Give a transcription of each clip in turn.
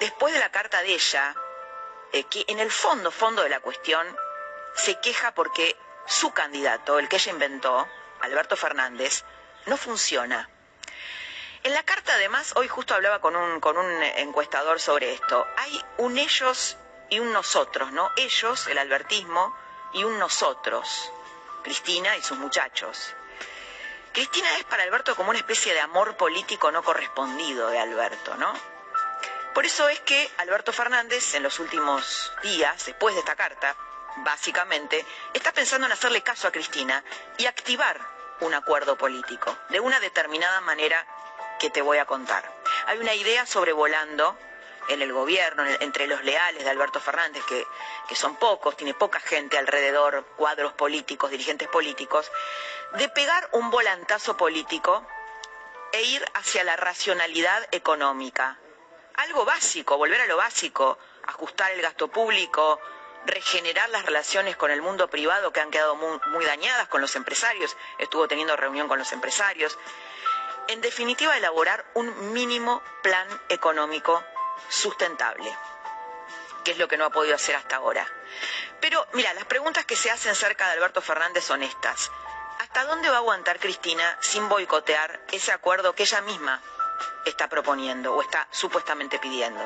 Después de la carta de ella, eh, que en el fondo, fondo de la cuestión, se queja porque su candidato, el que ella inventó, Alberto Fernández, no funciona. En la carta, además, hoy justo hablaba con un, con un encuestador sobre esto. Hay un ellos y un nosotros, ¿no? Ellos, el albertismo, y un nosotros, Cristina y sus muchachos. Cristina es para Alberto como una especie de amor político no correspondido de Alberto, ¿no? Por eso es que Alberto Fernández en los últimos días, después de esta carta, básicamente, está pensando en hacerle caso a Cristina y activar un acuerdo político, de una determinada manera que te voy a contar. Hay una idea sobrevolando en el gobierno, entre los leales de Alberto Fernández, que, que son pocos, tiene poca gente alrededor, cuadros políticos, dirigentes políticos, de pegar un volantazo político e ir hacia la racionalidad económica. Algo básico, volver a lo básico, ajustar el gasto público, regenerar las relaciones con el mundo privado que han quedado muy, dañadas con los empresarios, estuvo teniendo reunión con los empresarios. En definitiva, elaborar un mínimo plan económico sustentable, que es lo que no ha podido hacer hasta ahora. Pero mira, las preguntas que se hacen cerca de Alberto Fernández son estas. ¿Hasta dónde va a aguantar Cristina sin boicotear ese acuerdo que ella misma está proponiendo o está supuestamente pidiendo?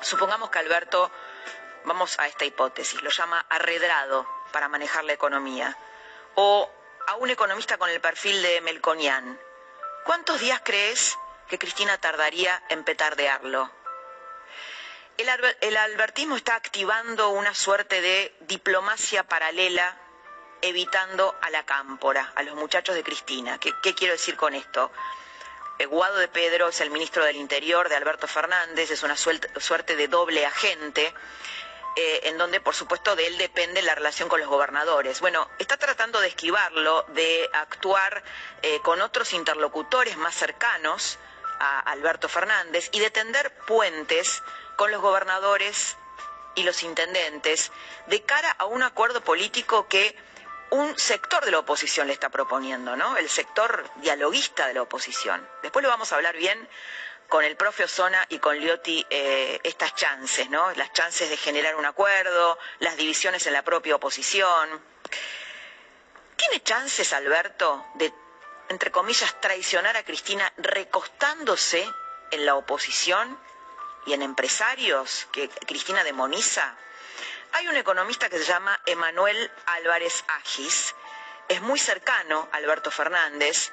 Supongamos que Alberto, vamos a esta hipótesis, lo llama arredrado para manejar la economía, o a un economista con el perfil de Melconian. ¿Cuántos días crees que Cristina tardaría en petardearlo? El, alber- el albertismo está activando una suerte de diplomacia paralela, evitando a la cámpora, a los muchachos de Cristina. ¿Qué, qué quiero decir con esto? Guado de Pedro es el ministro del Interior de Alberto Fernández, es una suerte de doble agente, eh, en donde, por supuesto, de él depende la relación con los gobernadores. Bueno, está tratando de esquivarlo, de actuar eh, con otros interlocutores más cercanos a Alberto Fernández y de tender puentes con los gobernadores y los intendentes de cara a un acuerdo político que un sector de la oposición le está proponiendo, ¿no? El sector dialoguista de la oposición. Después lo vamos a hablar bien con el profe Osona y con Liotti eh, estas chances, ¿no? Las chances de generar un acuerdo, las divisiones en la propia oposición. ¿Tiene chances, Alberto, de, entre comillas, traicionar a Cristina recostándose en la oposición y en empresarios que Cristina demoniza? Hay un economista que se llama Emanuel Álvarez Agis, es muy cercano a Alberto Fernández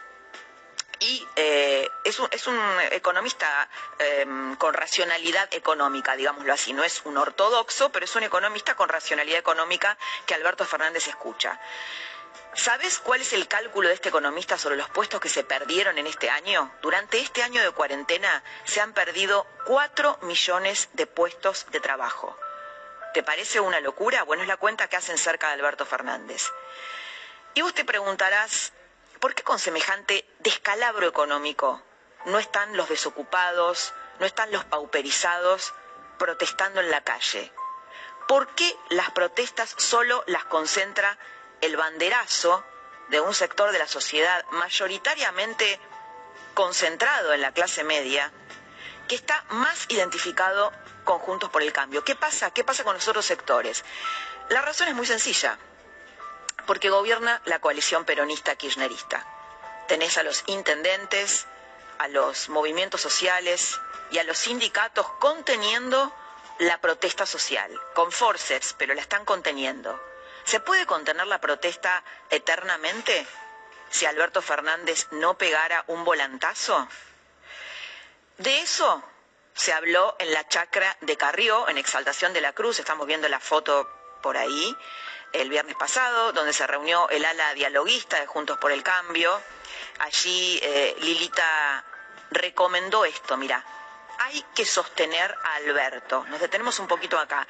y eh, es, un, es un economista eh, con racionalidad económica, digámoslo así. No es un ortodoxo, pero es un economista con racionalidad económica que Alberto Fernández escucha. ¿Sabes cuál es el cálculo de este economista sobre los puestos que se perdieron en este año? Durante este año de cuarentena se han perdido 4 millones de puestos de trabajo. ¿Te parece una locura? Bueno, es la cuenta que hacen cerca de Alberto Fernández. Y vos te preguntarás, ¿por qué con semejante descalabro económico no están los desocupados, no están los pauperizados protestando en la calle? ¿Por qué las protestas solo las concentra el banderazo de un sector de la sociedad mayoritariamente concentrado en la clase media, que está más identificado con Juntos por el Cambio? ¿Qué pasa? ¿Qué pasa con los otros sectores? La razón es muy sencilla, porque gobierna la coalición peronista kirchnerista. Tenés a los intendentes, a los movimientos sociales y a los sindicatos conteniendo la protesta social, con forceps, pero la están conteniendo. ¿Se puede contener la protesta eternamente si Alberto Fernández no pegara un volantazo? De eso se habló en la chacra de Carrió, en Exaltación de la Cruz, estamos viendo la foto por ahí, el viernes pasado, donde se reunió el ala dialoguista de Juntos por el Cambio. Allí eh, Lilita recomendó esto, mira, hay que sostener a Alberto. Nos detenemos un poquito acá.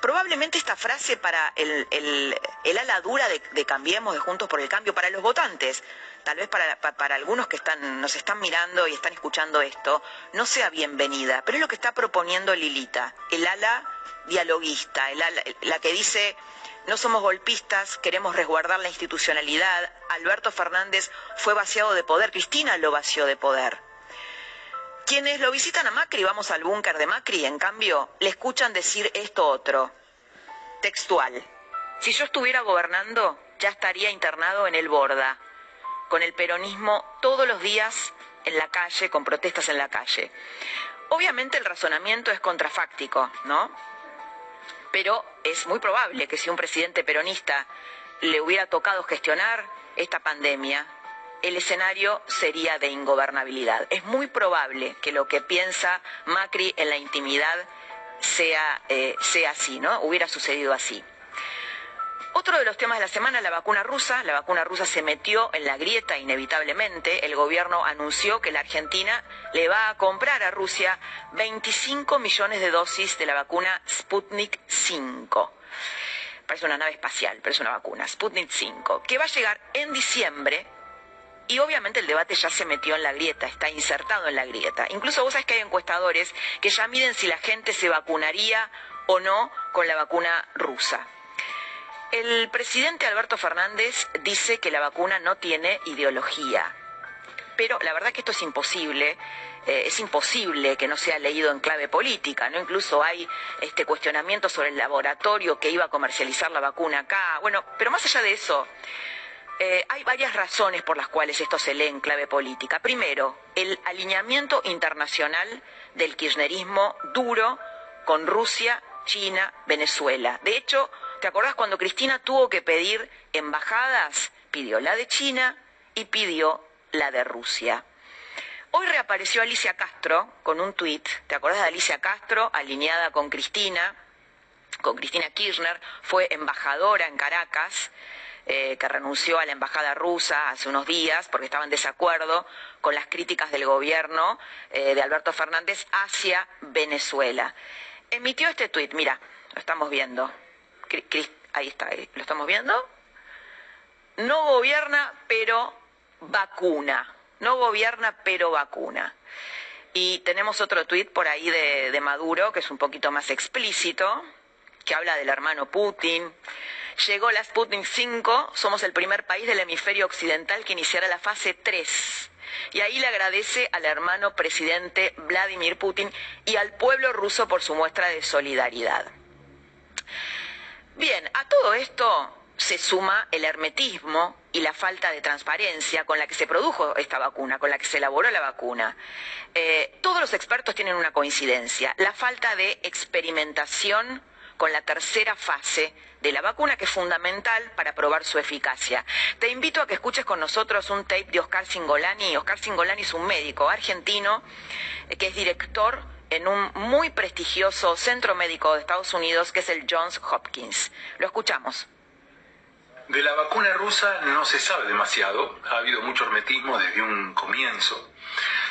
Probablemente esta frase para el, ala dura de, Cambiemos, de Juntos por el Cambio, para los votantes, tal vez para, para, algunos que están, nos están mirando y están escuchando esto, no sea bienvenida, pero es lo que está proponiendo Lilita, el ala dialoguista, el ala, la que dice no somos golpistas, queremos resguardar la institucionalidad. Alberto Fernández fue vaciado de poder, Cristina lo vació de poder. Quienes lo visitan a Macri, vamos al búnker de Macri, en cambio, le escuchan decir esto otro. Textual. Si yo estuviera gobernando, ya estaría internado en el Borda, con el peronismo todos los días en la calle, con protestas en la calle. Obviamente el razonamiento es contrafáctico, ¿no? Pero es muy probable que si un presidente peronista le hubiera tocado gestionar esta pandemia, el escenario sería de ingobernabilidad. Es muy probable que lo que piensa Macri en la intimidad sea, eh, sea así, ¿no? Hubiera sucedido así. Otro de los temas de la semana, la vacuna rusa. La vacuna rusa se metió en la grieta inevitablemente. El gobierno anunció que la Argentina le va a comprar a Rusia 25 millones de dosis de la vacuna Sputnik 5. Parece una nave espacial, pero es una vacuna, Sputnik 5, que va a llegar en diciembre y obviamente el debate ya se metió en la grieta, está insertado en la grieta. Incluso vos sabés que hay encuestadores que ya miden si la gente se vacunaría o no con la vacuna rusa. El presidente Alberto Fernández dice que la vacuna no tiene ideología, pero la verdad que esto es imposible. Eh, es imposible que no sea leído en clave política, ¿no? Incluso hay este cuestionamiento sobre el laboratorio que iba a comercializar la vacuna acá. Bueno, pero más allá de eso, eh, hay varias razones por las cuales esto se lee en clave política. Primero, el alineamiento internacional del kirchnerismo duro con Rusia, China, Venezuela. De hecho, ¿te acordás cuando Cristina tuvo que pedir embajadas? Pidió la de China y pidió la de Rusia. Hoy reapareció Alicia Castro con un tuit. ¿Te acordás de Alicia Castro alineada con Cristina? Con Cristina Kirchner, fue embajadora en Caracas eh, que renunció a la embajada rusa hace unos días porque estaba en desacuerdo con las críticas del gobierno eh, de Alberto Fernández hacia Venezuela. Emitió este tuit, mira, lo estamos viendo. Ahí está, ¿lo estamos viendo? No gobierna, pero vacuna. No gobierna, pero vacuna. Y tenemos otro tuit por ahí de Maduro, que es un poquito más explícito, que habla del hermano Putin, Llegó la Sputnik 5, somos el primer país del hemisferio occidental que iniciará la fase 3. Y ahí le agradece al hermano presidente Vladimir Putin y al pueblo ruso por su muestra de solidaridad. Bien, a todo esto se suma el hermetismo y la falta de transparencia con la que se produjo esta vacuna, con la que se elaboró la vacuna. Eh, todos los expertos tienen una coincidencia, la falta de experimentación con la tercera fase de la vacuna, que es fundamental para probar su eficacia. Te invito a que escuches con nosotros un tape de Oscar Singolani. Oscar Singolani es un médico argentino eh, que es director en un muy prestigioso centro médico de Estados Unidos, que es el Johns Hopkins. Lo escuchamos. De la vacuna rusa no se sabe demasiado, ha habido mucho hermetismo desde un comienzo.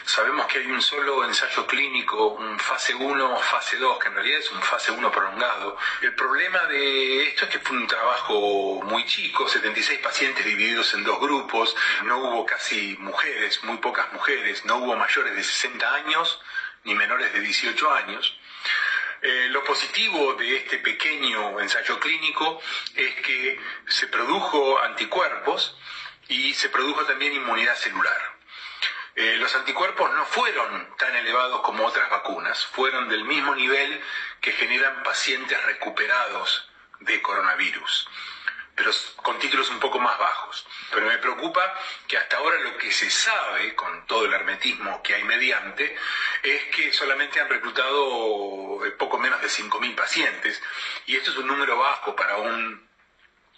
Sabemos que hay un solo ensayo clínico, un fase 1 o fase 2, que en realidad es un fase 1 prolongado. El problema de esto es que fue un trabajo muy chico, 76 pacientes divididos en dos grupos, no hubo casi mujeres, muy pocas mujeres, no hubo mayores de 60 años ni menores de 18 años. Eh, lo positivo de este pequeño ensayo clínico es que se produjo anticuerpos y se produjo también inmunidad celular. Eh, los anticuerpos no fueron tan elevados como otras vacunas, fueron del mismo nivel que generan pacientes recuperados de coronavirus, pero con títulos un poco más bajos. Pero me preocupa que hasta ahora lo que se sabe, con todo el hermetismo que hay mediante, es que solamente han reclutado eh, poco menos de 5.000 pacientes, y esto es un número bajo para un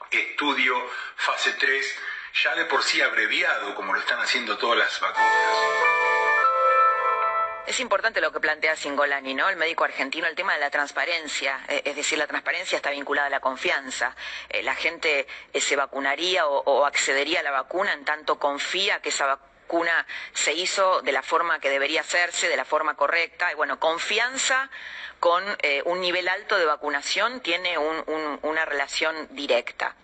estudio fase 3 ya de por sí abreviado, como lo están haciendo todas las vacunas. es importante lo que plantea Singolani, ¿no? El médico argentino, el tema de la transparencia, eh, es decir, la transparencia está vinculada a la confianza. Eh, la gente eh, se vacunaría o, accedería a la vacuna en tanto confía que esa vacuna se hizo de la forma que debería hacerse, de la forma correcta. Y bueno, confianza con un nivel alto de vacunación tiene una relación directa.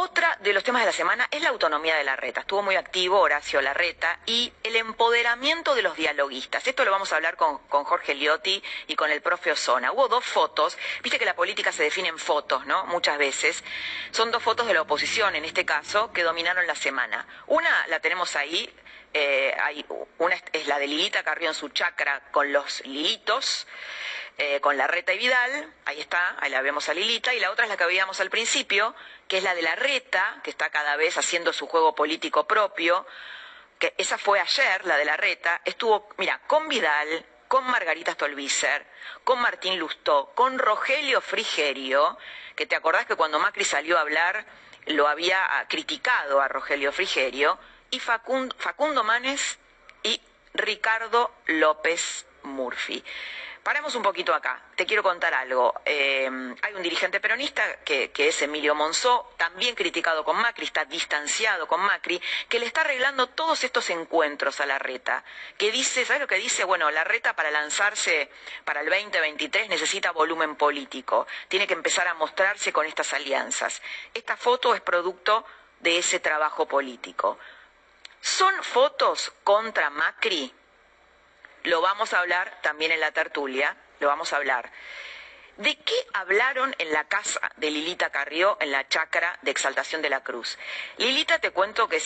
Otra de los temas de la semana es la autonomía de la reta. Estuvo muy activo Horacio Larreta y el empoderamiento de los dialoguistas. Esto lo vamos a hablar con, Jorge Liotti y con el profe Osona. Hubo dos fotos, viste que la política se define en fotos, ¿no? Muchas veces. Son dos fotos de la oposición, en este caso, que dominaron la semana. Una la tenemos ahí, eh, una es la de Lilita Carrió en su chacra con los lilitos. Eh, con la Reta y Vidal, ahí está, ahí la vemos a Lilita, y la otra es la que veíamos al principio, que es la de la Reta, que está cada vez haciendo su juego político propio, que esa fue ayer, la de la Reta, estuvo, mira, con Vidal, con Margarita Stolbizer, con Martín Lustó, con Rogelio Frigerio, que te acordás que cuando Macri salió a hablar lo había criticado a Rogelio Frigerio, y Facundo Manes y Ricardo López Murphy. Paremos un poquito acá. Te quiero contar algo. Eh, hay un dirigente peronista que, es Emilio Monzó, también criticado con Macri, está distanciado con Macri, que le está arreglando todos estos encuentros a la reta. Que dice, ¿sabes lo que dice? Bueno, la reta para lanzarse para el 2023 necesita volumen político. Tiene que empezar a mostrarse con estas alianzas. Esta foto es producto de ese trabajo político. ¿Son fotos contra Macri? Lo vamos a hablar también en la tertulia, lo vamos a hablar. ¿De qué hablaron en la casa de Lilita Carrió en la chacra de Exaltación de la Cruz? Lilita te cuento que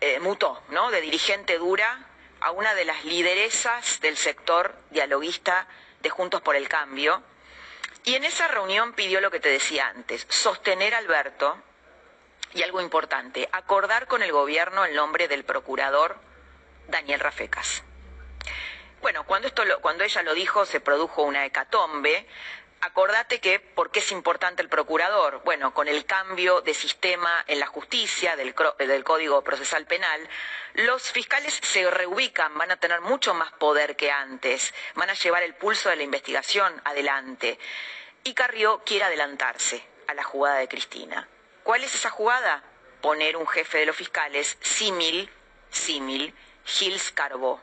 eh, mutó, ¿no? De dirigente dura a una de las lideresas del sector dialoguista de Juntos por el Cambio. Y en esa reunión pidió lo que te decía antes, sostener a Alberto y algo importante, acordar con el gobierno el nombre del procurador Daniel Rafecas. Bueno, cuando, esto cuando ella lo dijo se produjo una hecatombe. Acordate que, ¿por qué es importante el procurador? Bueno, con el cambio de sistema en la justicia, del, del Código Procesal Penal, los fiscales se reubican, van a tener mucho más poder que antes, van a llevar el pulso de la investigación adelante. Y Carrió quiere adelantarse a la jugada de Cristina. ¿Cuál es esa jugada? Poner un jefe de los fiscales símil, símil, Gils Carbó.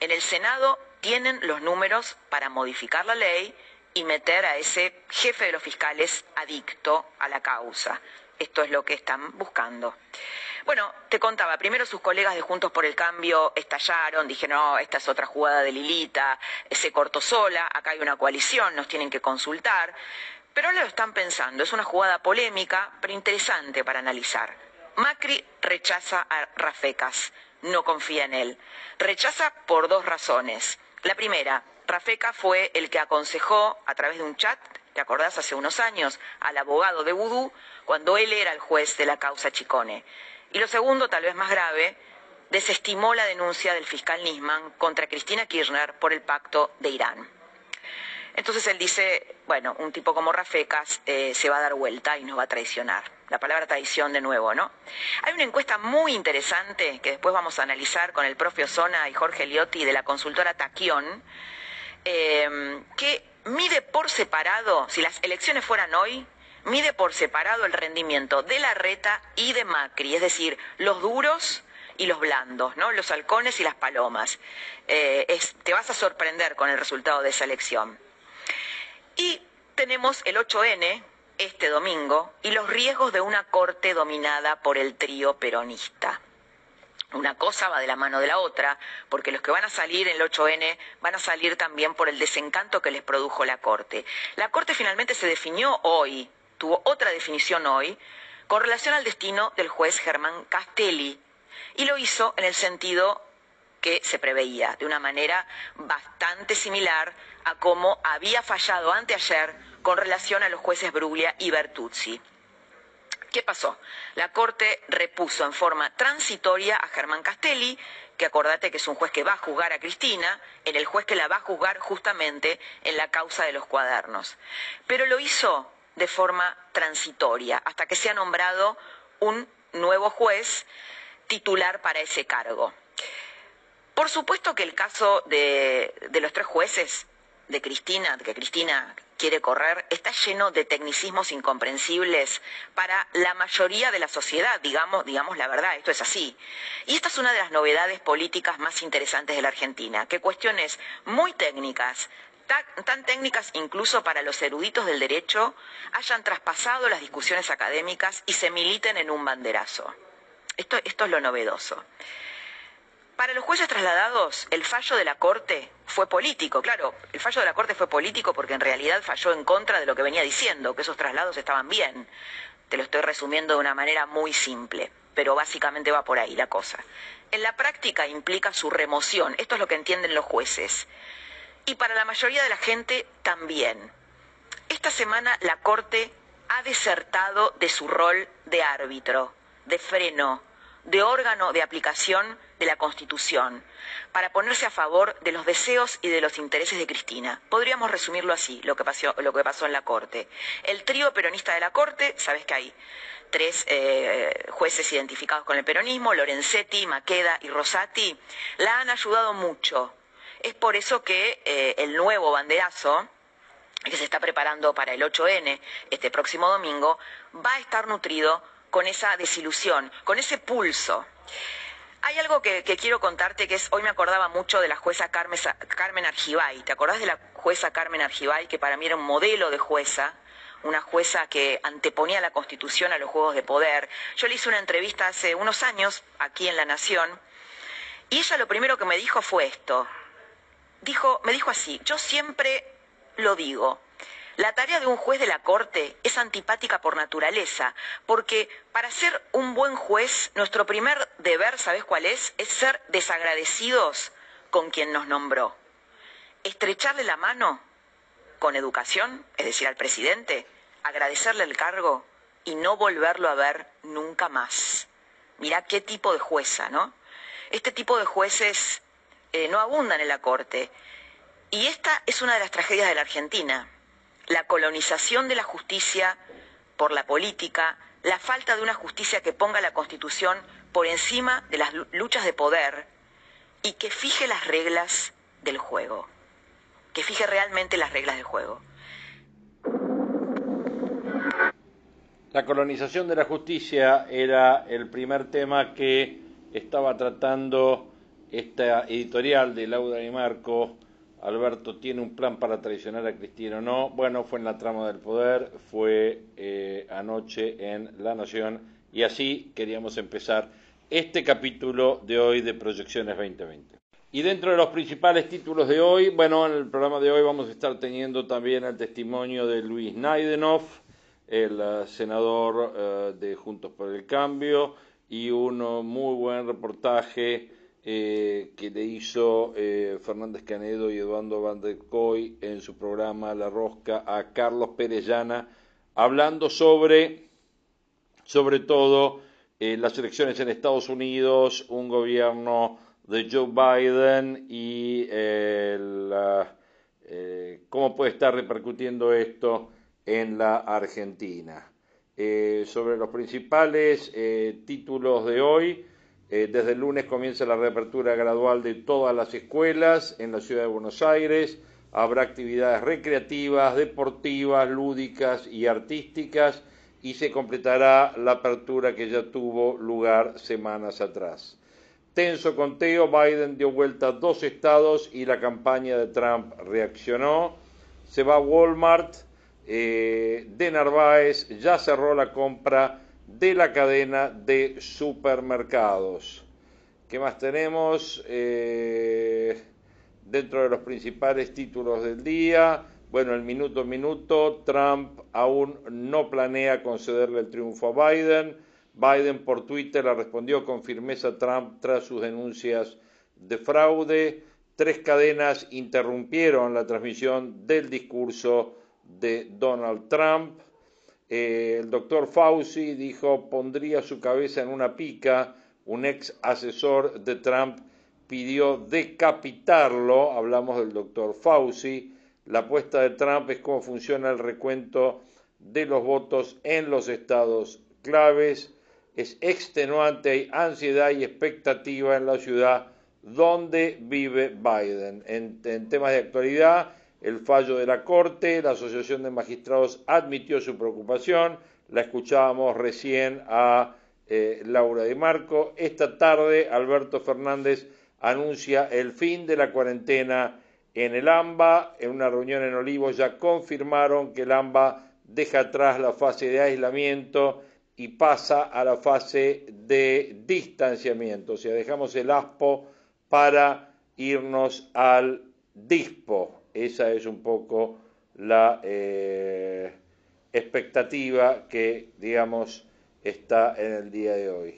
En el Senado tienen los números para modificar la ley y meter a ese jefe de los fiscales adicto a la causa. Esto es lo que están buscando. Bueno, te contaba, primero sus colegas de Juntos por el Cambio estallaron, dijeron, no, esta es otra jugada de Lilita, se cortó sola, acá hay una coalición, nos tienen que consultar. Pero ahora lo están pensando, es una jugada polémica, pero interesante para analizar. Macri rechaza a Rafecas, no confía en él. Rechaza por dos razones. La primera, Rafeca fue el que aconsejó a través de un chat, ¿te acordás? Hace unos años, al abogado de Vudú, cuando él era el juez de la causa Chicone. Y lo segundo, tal vez más grave, desestimó la denuncia del fiscal Nisman contra Cristina Kirchner por el pacto de Irán. Entonces él dice, bueno, un tipo como Rafecas eh, se va a dar vuelta y nos va a traicionar. La palabra traición de nuevo, ¿no? Hay una encuesta muy interesante que después vamos a analizar con el propio Zona y Jorge Liotti de la consultora Taquión, eh, que mide por separado, si las elecciones fueran hoy, mide por separado el rendimiento de la reta y de Macri, es decir, los duros y los blandos, ¿no? Los halcones y las palomas. Eh, te vas a sorprender con el resultado de esa elección. Y tenemos el 8N este domingo y los riesgos de una corte dominada por el trío peronista. Una cosa va de la mano de la otra, porque los que van a salir en el 8N van a salir también por el desencanto que les produjo la Corte. La Corte finalmente se definió hoy, tuvo otra definición hoy, con relación al destino del juez Germán Castelli, y lo hizo en el sentido que se preveía, de una manera bastante similar a cómo había fallado anteayer con relación a los jueces Bruglia y Bertuzzi. ¿Qué pasó? La Corte repuso en forma transitoria a Germán Castelli, que acordate que es un juez que va a juzgar a Cristina, en el juez que la va a juzgar justamente en la causa de los cuadernos. Pero lo hizo de forma transitoria, hasta que se ha nombrado un nuevo juez titular para ese cargo. Por supuesto que el caso de, de los tres jueces de Cristina, que Cristina quiere correr, está lleno de tecnicismos incomprensibles para la mayoría de la sociedad, digamos, digamos la verdad, esto es así. Y esta es una de las novedades políticas más interesantes de la Argentina, que cuestiones muy técnicas, tan, técnicas incluso para los eruditos del derecho, hayan traspasado las discusiones académicas y se militen en un banderazo. Esto, esto es lo novedoso. Para los jueces trasladados, el fallo de la Corte fue político. Claro, el fallo de la Corte fue político porque en realidad falló en contra de lo que venía diciendo, que esos traslados estaban bien. Te lo estoy resumiendo de una manera muy simple, pero básicamente va por ahí la cosa. En la práctica implica su remoción, esto es lo que entienden los jueces. Y para la mayoría de la gente también. Esta semana la Corte ha desertado de su rol de árbitro, de freno, de órgano de aplicación de la Constitución para ponerse a favor de los deseos y de los intereses de Cristina. Podríamos resumirlo así, lo que pasó, lo que pasó en la Corte. El trío peronista de la Corte, sabes que hay tres eh, jueces identificados con el peronismo, Lorenzetti, Maqueda y Rosati, la han ayudado mucho. Es por eso que eh, el nuevo banderazo, que se está preparando para el 8N este próximo domingo, va a estar nutrido con esa desilusión, con ese pulso. Hay algo que, quiero contarte que es, hoy me acordaba mucho de la jueza Carmen, Carmen Argibay. ¿Te acordás de la jueza Carmen Argibay, que para mí era un modelo de jueza? Una jueza que anteponía la Constitución a los juegos de poder. Yo le hice una entrevista hace unos años aquí en La Nación y ella lo primero que me dijo fue esto. Dijo, me dijo así, yo siempre lo digo, la tarea de un juez de la Corte es antipática por naturaleza, porque para ser un buen juez, nuestro primer deber, ¿sabes cuál es? Es ser desagradecidos con quien nos nombró. Estrecharle la mano con educación, es decir, al presidente, agradecerle el cargo y no volverlo a ver nunca más. Mirá qué tipo de jueza, ¿no? Este tipo de jueces eh, no abundan en la Corte. Y esta es una de las tragedias de la Argentina la colonización de la justicia por la política, la falta de una justicia que ponga la Constitución por encima de las luchas de poder y que fije las reglas del juego, que fije realmente las reglas del juego. La colonización de la justicia era el primer tema que estaba tratando esta editorial de Laura y Marco Alberto tiene un plan para traicionar a Cristina o no. Bueno, fue en la trama del poder, fue eh, anoche en La Nación y así queríamos empezar este capítulo de hoy de Proyecciones 2020. Y dentro de los principales títulos de hoy, bueno, en el programa de hoy vamos a estar teniendo también el testimonio de Luis Naidenov, el uh, senador uh, de Juntos por el Cambio, y un muy buen reportaje eh, que le hizo eh, Fernández Canedo y Eduardo Van der Koy en su programa La Rosca a Carlos Perellana, hablando sobre, sobre todo, eh, las elecciones en Estados Unidos, un gobierno de Joe Biden y cómo puede estar repercutiendo esto en la Argentina. sobre los principales títulos de hoy, eh, desde el lunes comienza la reapertura gradual de todas las escuelas en la ciudad de Buenos Aires. Habrá actividades recreativas, deportivas, lúdicas y artísticas y se completará la apertura que ya tuvo lugar semanas atrás. Tenso conteo, Biden dio vuelta a dos estados y la campaña de Trump reaccionó. Se va Walmart, eh, de Narváez ya cerró la compra de la cadena de supermercados. ¿Qué más tenemos? Eh, dentro de los principales títulos del día, bueno, el minuto a minuto, Trump aún no planea concederle el triunfo a Biden. Biden por Twitter le respondió con firmeza a Trump tras sus denuncias de fraude. Tres cadenas interrumpieron la transmisión del discurso de Donald Trump. Eh, el doctor Fauci dijo pondría su cabeza en una pica. Un ex asesor de Trump pidió decapitarlo. Hablamos del doctor Fauci. La apuesta de Trump es cómo funciona el recuento de los votos en los estados claves. Es extenuante, hay ansiedad y expectativa en la ciudad dónde vive Biden. En, temas de actualidad, el fallo de la Corte, la Asociación de Magistrados admitió su preocupación, la escuchábamos recién a eh, Laura Di Marco. Esta tarde, Alberto Fernández anuncia el fin de la cuarentena en el AMBA. En una reunión en Olivos ya confirmaron que el AMBA deja atrás la fase de aislamiento y pasa a la fase de distanciamiento. O sea, dejamos el ASPO para irnos al DISPO. Esa es un poco la eh, expectativa que, digamos, está en el día de hoy.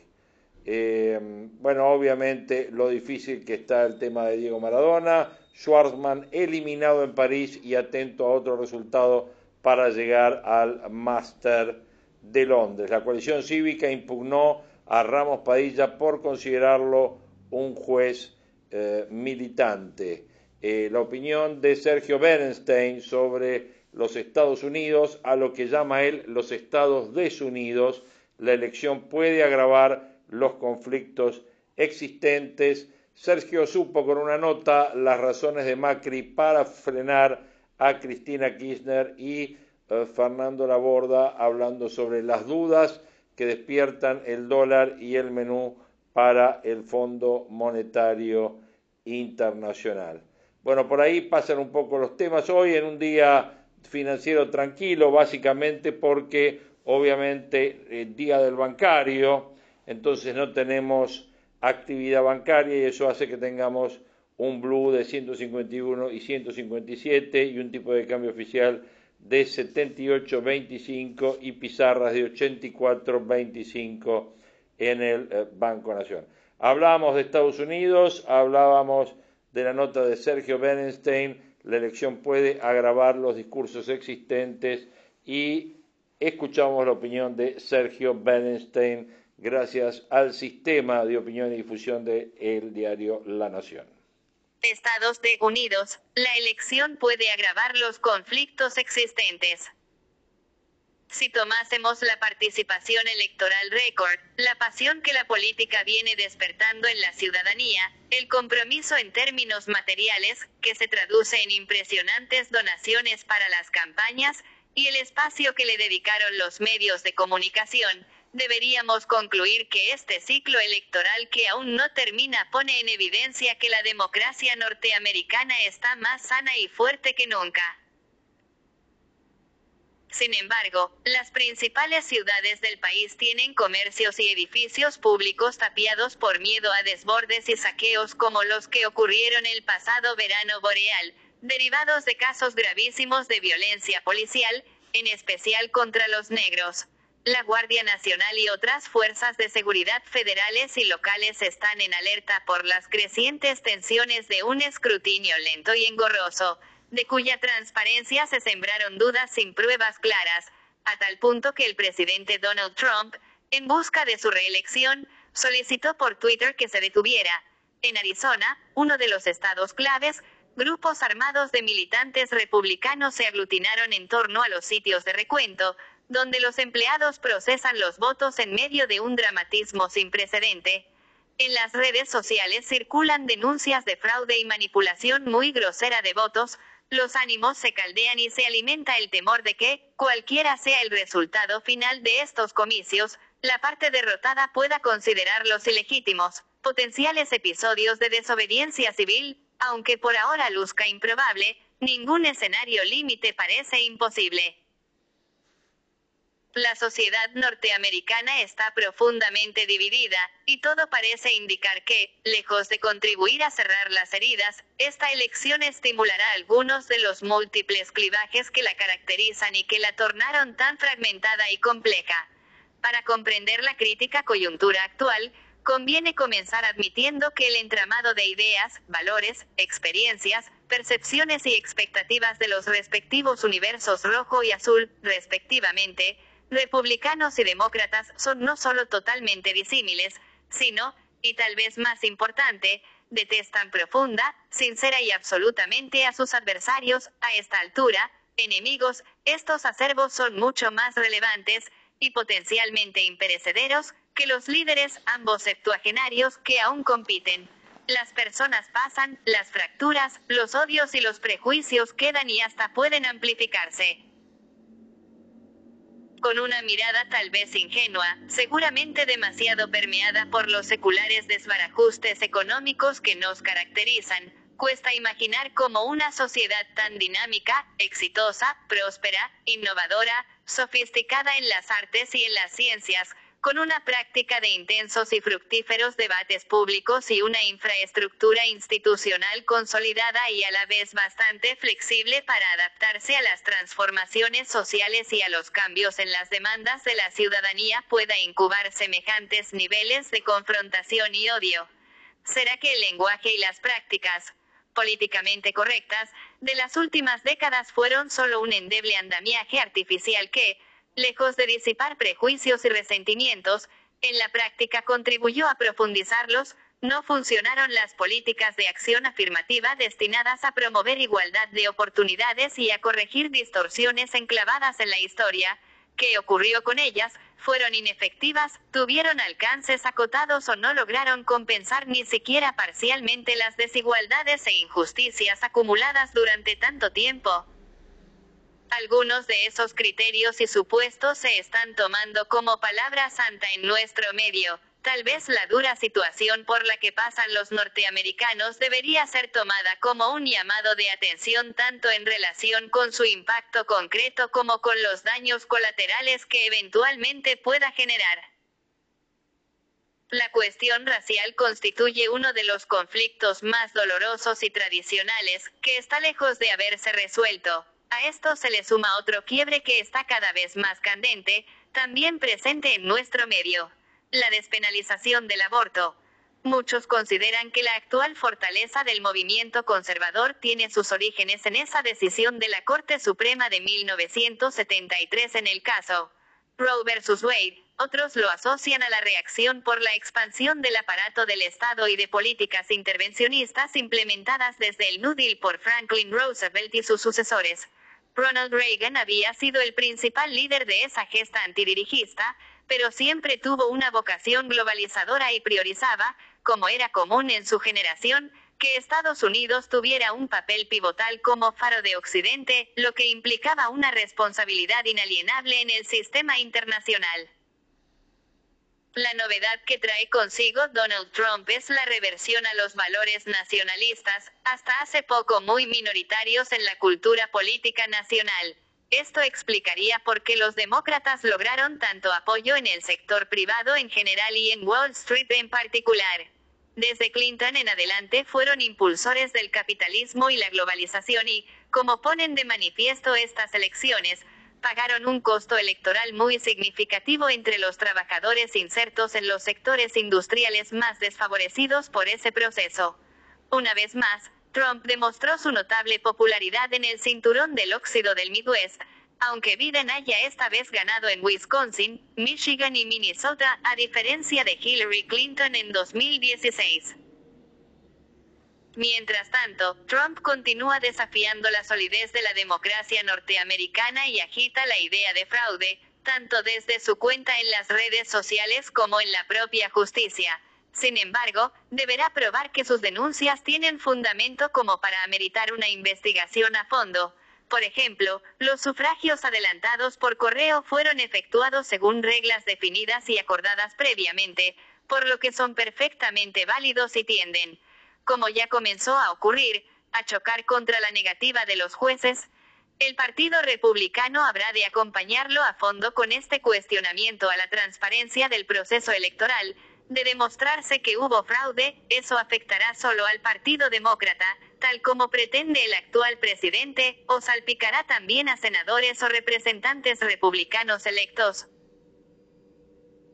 Eh, bueno, obviamente lo difícil que está el tema de Diego Maradona, Schwarzman eliminado en París y atento a otro resultado para llegar al Master de Londres. La coalición cívica impugnó a Ramos Padilla por considerarlo un juez eh, militante. Eh, la opinión de Sergio Bernstein sobre los Estados Unidos, a lo que llama él los Estados desunidos, la elección puede agravar los conflictos existentes. Sergio supo con una nota las razones de Macri para frenar a Cristina Kirchner y eh, Fernando Laborda hablando sobre las dudas que despiertan el dólar y el menú para el Fondo Monetario Internacional. Bueno, por ahí pasan un poco los temas hoy en un día financiero tranquilo, básicamente porque obviamente el día del bancario, entonces no tenemos actividad bancaria y eso hace que tengamos un blue de 151 y 157 y un tipo de cambio oficial de 78.25 y pizarras de 84.25 en el eh, Banco Nación. Hablábamos de Estados Unidos, hablábamos de la nota de Sergio Bernstein, la elección puede agravar los discursos existentes y escuchamos la opinión de Sergio Bernstein gracias al sistema de opinión y difusión del el diario La Nación. Estados Unidos, la elección puede agravar los conflictos existentes. Si tomásemos la participación electoral récord, la pasión que la política viene despertando en la ciudadanía, el compromiso en términos materiales, que se traduce en impresionantes donaciones para las campañas, y el espacio que le dedicaron los medios de comunicación, deberíamos concluir que este ciclo electoral que aún no termina pone en evidencia que la democracia norteamericana está más sana y fuerte que nunca. Sin embargo, las principales ciudades del país tienen comercios y edificios públicos tapiados por miedo a desbordes y saqueos como los que ocurrieron el pasado verano boreal, derivados de casos gravísimos de violencia policial, en especial contra los negros. La Guardia Nacional y otras fuerzas de seguridad federales y locales están en alerta por las crecientes tensiones de un escrutinio lento y engorroso, de cuya transparencia se sembraron dudas sin pruebas claras, a tal punto que el presidente Donald Trump, en busca de su reelección, solicitó por Twitter que se detuviera. En Arizona, uno de los estados claves, grupos armados de militantes republicanos se aglutinaron en torno a los sitios de recuento, donde los empleados procesan los votos en medio de un dramatismo sin precedente. En las redes sociales circulan denuncias de fraude y manipulación muy grosera de votos, los ánimos se caldean y se alimenta el temor de que, cualquiera sea el resultado final de estos comicios, la parte derrotada pueda considerarlos ilegítimos, potenciales episodios de desobediencia civil, aunque por ahora luzca improbable, ningún escenario límite parece imposible. La sociedad norteamericana está profundamente dividida, y todo parece indicar que, lejos de contribuir a cerrar las heridas, esta elección estimulará algunos de los múltiples clivajes que la caracterizan y que la tornaron tan fragmentada y compleja. Para comprender la crítica coyuntura actual, conviene comenzar admitiendo que el entramado de ideas, valores, experiencias, percepciones y expectativas de los respectivos universos rojo y azul, respectivamente, republicanos y demócratas son no solo totalmente disímiles, sino, y tal vez más importante, detestan profunda, sincera y absolutamente a sus adversarios, a esta altura, enemigos, estos acervos son mucho más relevantes, y potencialmente imperecederos, que los líderes, ambos septuagenarios, que aún compiten. las personas pasan, las fracturas, los odios y los prejuicios quedan y hasta pueden amplificarse. Con una mirada tal vez ingenua, seguramente demasiado permeada por los seculares desbarajustes económicos que nos caracterizan, cuesta imaginar cómo una sociedad tan dinámica, exitosa, próspera, innovadora, sofisticada en las artes y en las ciencias, con una práctica de intensos y fructíferos debates públicos y una infraestructura institucional consolidada y a la vez bastante flexible para adaptarse a las transformaciones sociales y a los cambios en las demandas de la ciudadanía pueda incubar semejantes niveles de confrontación y odio. ¿Será que el lenguaje y las prácticas, políticamente correctas, de las últimas décadas fueron solo un endeble andamiaje artificial que, lejos de disipar prejuicios y resentimientos, en la práctica contribuyó a profundizarlos, no funcionaron las políticas de acción afirmativa destinadas a promover igualdad de oportunidades y a corregir distorsiones enclavadas en la historia. ¿Qué ocurrió con ellas? Fueron inefectivas, tuvieron alcances acotados o no lograron compensar ni siquiera parcialmente las desigualdades e injusticias acumuladas durante tanto tiempo. Algunos de esos criterios y supuestos se están tomando como palabra santa en nuestro medio. Tal vez la dura situación por la que pasan los norteamericanos debería ser tomada como un llamado de atención tanto en relación con su impacto concreto como con los daños colaterales que eventualmente pueda generar. La cuestión racial constituye uno de los conflictos más dolorosos y tradicionales, que está lejos de haberse resuelto. A esto se le suma otro quiebre que está cada vez más candente, también presente en nuestro medio. La despenalización del aborto. Muchos consideran que la actual fortaleza del movimiento conservador tiene sus orígenes en esa decisión de la Corte Suprema de 1973 en el caso Roe vs. Wade. Otros lo asocian a la reacción por la expansión del aparato del Estado y de políticas intervencionistas implementadas desde el New Deal por Franklin Roosevelt y sus sucesores. Ronald Reagan había sido el principal líder de esa gesta antidirigista, pero siempre tuvo una vocación globalizadora y priorizaba, como era común en su generación, que Estados Unidos tuviera un papel pivotal como faro de Occidente, lo que implicaba una responsabilidad inalienable en el sistema internacional. La novedad que trae consigo Donald Trump es la reversión a los valores nacionalistas, hasta hace poco muy minoritarios en la cultura política nacional. Esto explicaría por qué los demócratas lograron tanto apoyo en el sector privado en general y en Wall Street en particular. Desde Clinton en adelante fueron impulsores del capitalismo y la globalización y, como ponen de manifiesto estas elecciones, pagaron un costo electoral muy significativo entre los trabajadores insertos en los sectores industriales más desfavorecidos por ese proceso. Una vez más, Trump demostró su notable popularidad en el cinturón del óxido del Midwest, aunque Biden haya esta vez ganado en Wisconsin, Michigan y Minnesota, a diferencia de Hillary Clinton en 2016. Mientras tanto, Trump continúa desafiando la solidez de la democracia norteamericana y agita la idea de fraude, tanto desde su cuenta en las redes sociales como en la propia justicia. Sin embargo, deberá probar que sus denuncias tienen fundamento como para ameritar una investigación a fondo. Por ejemplo, los sufragios adelantados por correo fueron efectuados según reglas definidas y acordadas previamente, por lo que son perfectamente válidos y tienden como ya comenzó a ocurrir, a chocar contra la negativa de los jueces, el Partido Republicano habrá de acompañarlo a fondo con este cuestionamiento a la transparencia del proceso electoral, de demostrarse que hubo fraude, eso afectará solo al Partido Demócrata, tal como pretende el actual presidente, o salpicará también a senadores o representantes republicanos electos.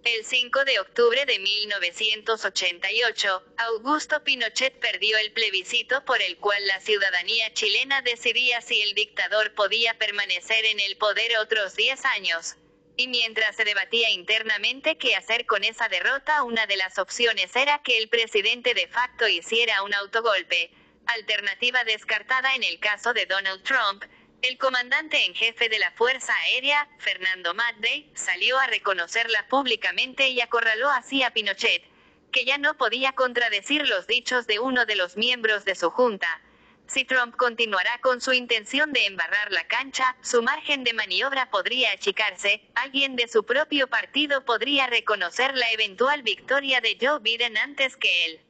El 5 de octubre de 1988, Augusto Pinochet perdió el plebiscito por el cual la ciudadanía chilena decidía si el dictador podía permanecer en el poder otros 10 años. Y mientras se debatía internamente qué hacer con esa derrota, una de las opciones era que el presidente de facto hiciera un autogolpe, alternativa descartada en el caso de Donald Trump, el comandante en jefe de la Fuerza Aérea, Fernando Maddey, salió a reconocerla públicamente y acorraló así a Pinochet, que ya no podía contradecir los dichos de uno de los miembros de su junta. Si Trump continuará con su intención de embarrar la cancha, su margen de maniobra podría achicarse, alguien de su propio partido podría reconocer la eventual victoria de Joe Biden antes que él.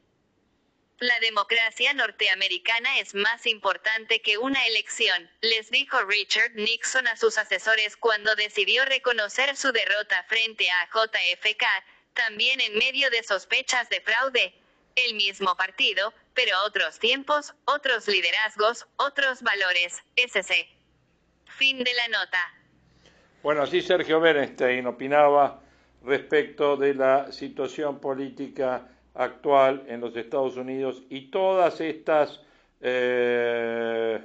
La democracia norteamericana es más importante que una elección, les dijo Richard Nixon a sus asesores cuando decidió reconocer su derrota frente a JFK, también en medio de sospechas de fraude. El mismo partido, pero otros tiempos, otros liderazgos, otros valores, SC. Fin de la nota. Bueno, así Sergio Bernstein opinaba respecto de la situación política actual en los Estados Unidos y todas estas eh,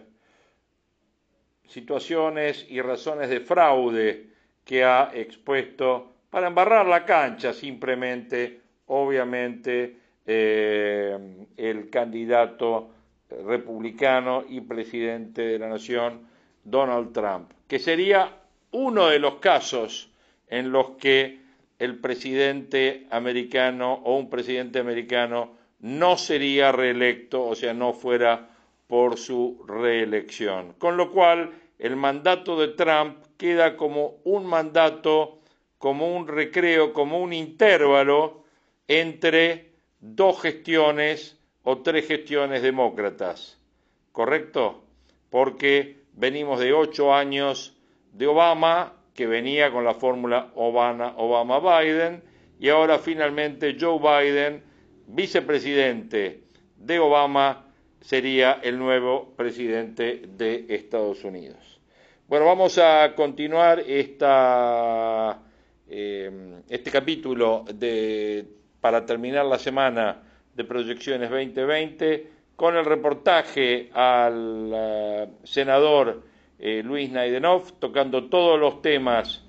situaciones y razones de fraude que ha expuesto para embarrar la cancha simplemente, obviamente, eh, el candidato republicano y presidente de la nación, Donald Trump, que sería uno de los casos en los que el presidente americano o un presidente americano no sería reelecto, o sea, no fuera por su reelección. Con lo cual, el mandato de Trump queda como un mandato, como un recreo, como un intervalo entre dos gestiones o tres gestiones demócratas. ¿Correcto? Porque venimos de ocho años de Obama, que venía con la fórmula Obama-Obama-Biden, y ahora finalmente Joe Biden, vicepresidente de Obama, sería el nuevo presidente de Estados Unidos. Bueno, vamos a continuar esta, eh, este capítulo de para terminar la semana de proyecciones 2020 con el reportaje al eh, senador eh, Luis Naidenov tocando todos los temas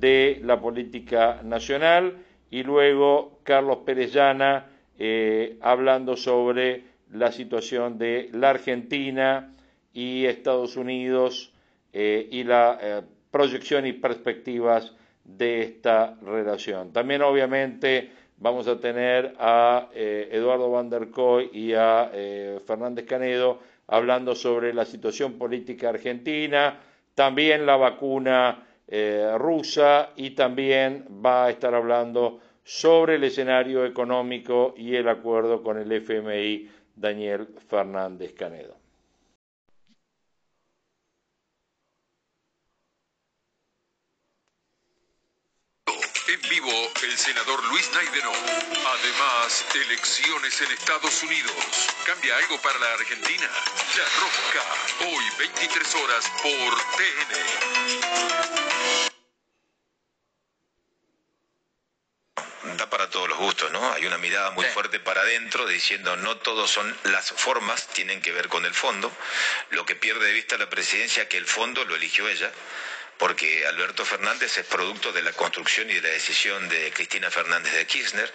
de la política nacional y luego Carlos Perellana eh, hablando sobre la situación de la Argentina y Estados Unidos y la proyección y perspectivas de esta relación. También obviamente vamos a tener a eh, Eduardo Van der Koy y a eh, Fernández Canedo hablando sobre la situación política argentina, también la vacuna eh, rusa y también va a estar hablando sobre el escenario económico y el acuerdo con el FMI Daniel Fernández Canedo. En vivo, el senador Luis Naidenov. Además, elecciones en Estados Unidos. ¿Cambia algo para la Argentina? La Roca. Hoy, 23 horas por TN. Da para todos los gustos, ¿no? Hay una mirada muy fuerte para adentro diciendo no todos son las formas, tienen que ver con el fondo. Lo que pierde de vista la presidencia que el fondo lo eligió ella porque Alberto Fernández es producto de la construcción y de la decisión de Cristina Fernández de Kirchner.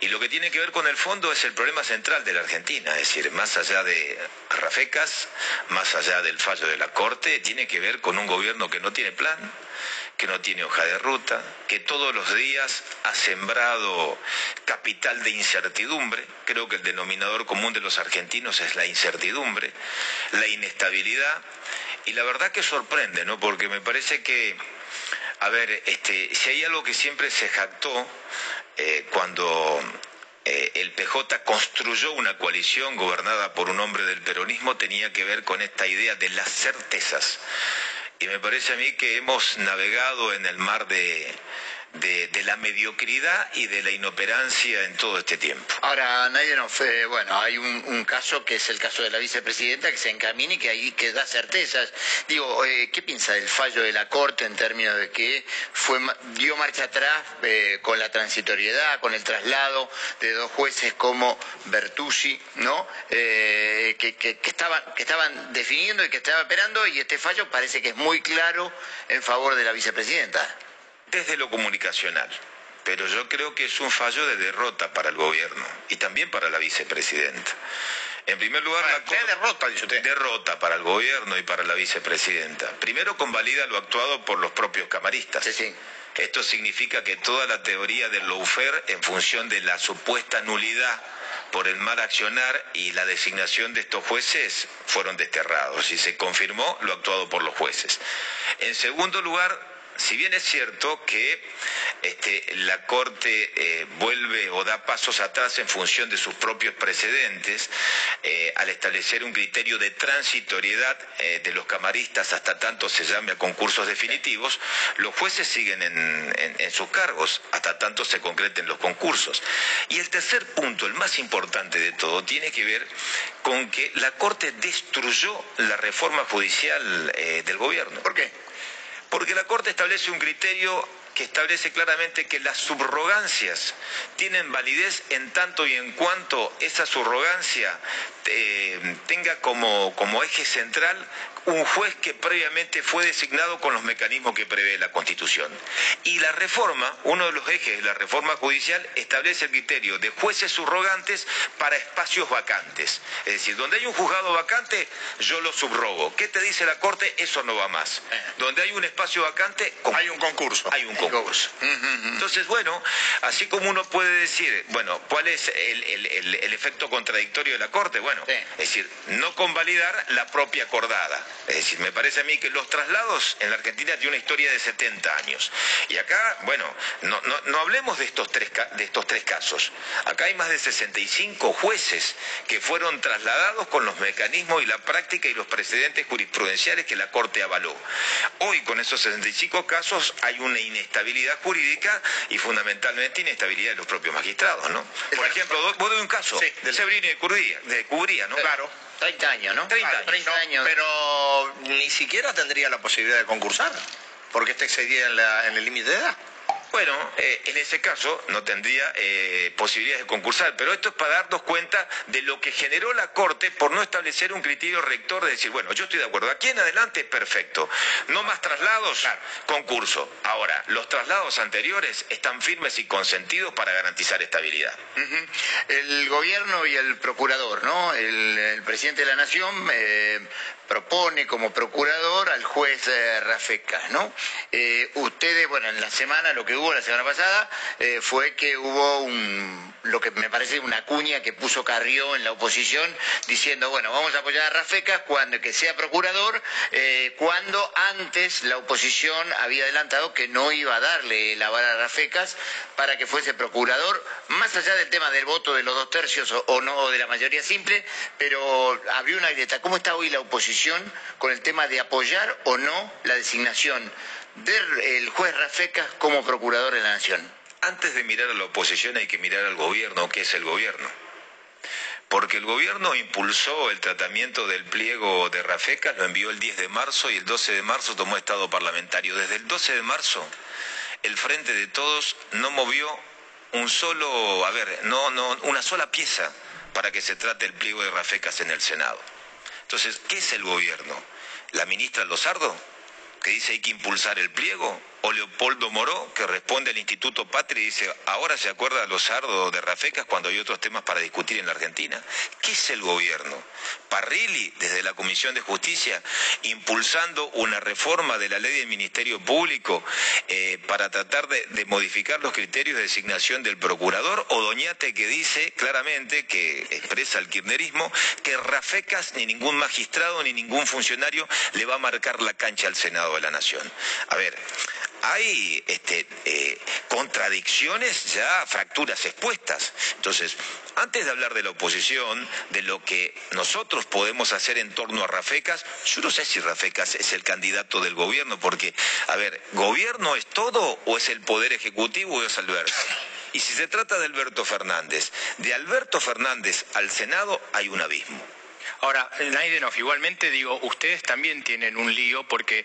Y lo que tiene que ver con el fondo es el problema central de la Argentina, es decir, más allá de Rafecas, más allá del fallo de la Corte, tiene que ver con un gobierno que no tiene plan, que no tiene hoja de ruta, que todos los días ha sembrado capital de incertidumbre. Creo que el denominador común de los argentinos es la incertidumbre, la inestabilidad y la verdad que sorprende, ¿no? Porque me parece que, a ver, este, si hay algo que siempre se jactó eh, cuando eh, el PJ construyó una coalición gobernada por un hombre del peronismo, tenía que ver con esta idea de las certezas. Y me parece a mí que hemos navegado en el mar de, de, la mediocridad y de la inoperancia en todo este tiempo. Ahora, nadie nos bueno, hay un, caso que es el caso de la vicepresidenta que se encamina y que ahí que da certezas. Digo, eh, ¿qué piensa del fallo de la Corte en términos de que fue dio marcha atrás eh, con la transitoriedad, con el traslado de dos jueces como Bertuzzi, ¿no? Eh, que, que, estaban, que estaban definiendo y que estaban esperando y este fallo parece que es muy claro en favor de la vicepresidenta desde lo comunicacional. Pero yo creo que es un fallo de derrota para el gobierno y también para la vicepresidenta. En primer lugar, la derrota, dice usted. Derrota para el gobierno y para la vicepresidenta. Primero convalida lo actuado por los propios camaristas. Sí, sí. Esto significa que toda la teoría del lawfare, en función de la supuesta nulidad por el mal accionar y la designación de estos jueces, fueron desterrados y se confirmó lo actuado por los jueces. En segundo lugar, si bien es cierto que este, la Corte eh, vuelve o da pasos atrás en función de sus propios precedentes, eh, al establecer un criterio de transitoriedad eh, de los camaristas hasta tanto se llame a concursos definitivos, los jueces siguen en sus cargos hasta tanto se concreten los concursos. Y el tercer punto, el más importante de todo, tiene que ver con que la Corte destruyó la reforma judicial del gobierno. ¿Por qué? Porque la Corte establece un criterio que establece claramente que las subrogancias tienen validez en tanto y en cuanto esa subrogancia eh, tenga como, como eje central un juez que previamente fue designado con los mecanismos que prevé la Constitución. Y la reforma, uno de los ejes de la reforma judicial, establece el criterio de jueces subrogantes para espacios vacantes. Es decir, donde hay un juzgado vacante, yo lo subrogo. ¿Qué te dice la Corte? Eso no va más. Eh. Donde hay un espacio vacante, hay un concurso. Hay un concurso. Entonces, bueno, así como uno puede decir, bueno, ¿cuál es el, efecto contradictorio de la Corte? Bueno, es decir, no convalidar la propia acordada. Es decir, me parece a mí que los traslados en la Argentina tienen una historia de 70 años. Y acá, bueno, no, hablemos de estos, tres, de estos tres casos. Acá hay más de 65 jueces que fueron trasladados con los mecanismos y la práctica y los precedentes jurisprudenciales que la Corte avaló. Hoy, con esos 65 casos, hay una inestabilidad jurídica y fundamentalmente inestabilidad de los propios magistrados, ¿no? Por ejemplo, vos de un caso, de Sebrino y de Cubría, ¿no? Claro. 30 años, ¿no? 30, años. Pero ni siquiera tendría la posibilidad de concursar, porque este excedía en el límite de edad. Bueno, eh, en ese caso no tendría eh, posibilidades de concursar, pero esto es para darnos cuenta de lo que generó la Corte por no establecer un criterio rector de decir, bueno, yo estoy de acuerdo, aquí en adelante perfecto, no más traslados, concurso. Ahora, los traslados anteriores están firmes y consentidos para garantizar estabilidad. El gobierno y el procurador, ¿no? El, presidente de la Nación eh, propone como procurador al juez eh, Rafecas, ¿no? Eh, ustedes, bueno, en la semana, lo hubo la semana pasada, eh, fue que hubo un, lo que me parece una cuña que puso Carrió en la oposición, diciendo, bueno, vamos a apoyar a Rafecas cuando que sea procurador, cuando antes la oposición había adelantado que no iba a darle la vara a Rafecas para que fuese procurador, más allá del tema del voto de los dos tercios o, o no de la mayoría simple, pero abrió una grieta. ¿Cómo está hoy la oposición? con el tema de apoyar o no la designación del juez Rafecas como procurador de la Nación. Antes de mirar a la oposición hay que mirar al gobierno, que es el gobierno. Porque el gobierno impulsó el tratamiento del pliego de Rafecas, lo envió el 10 de marzo y el 12 de marzo tomó estado parlamentario. Desde el 12 de marzo, el Frente de Todos no movió un solo, a ver, no, no, una sola pieza para que se trate el pliego de Rafecas en el Senado. Entonces, ¿qué es el gobierno? ¿La ministra Lozardo? Que dice hay que impulsar el pliego, o Leopoldo Moró, que responde al Instituto Patria y dice, ahora se acuerda de los sardos de Rafecas cuando hay otros temas para discutir en la Argentina. ¿Qué es el gobierno? Parrilli, desde la Comisión de Justicia, impulsando una reforma de la ley del Ministerio Público eh, para tratar de, modificar los criterios de designación del procurador, o Doñate que dice claramente, que expresa el kirchnerismo, que Rafecas ni ningún magistrado ni ningún funcionario le va a marcar la cancha al Senado de la Nación. A ver, hay este, eh, contradicciones, ya fracturas expuestas. Entonces, antes de hablar de la oposición, de lo que nosotros podemos hacer en torno a Rafecas, yo no sé si Rafecas es el candidato del gobierno, porque, a ver, ¿gobierno es todo o es el poder ejecutivo o es Alberto? Y si se trata de Alberto Fernández, de Alberto Fernández al Senado hay un abismo. Ahora, Naidenov, igualmente digo, ustedes también tienen un lío porque,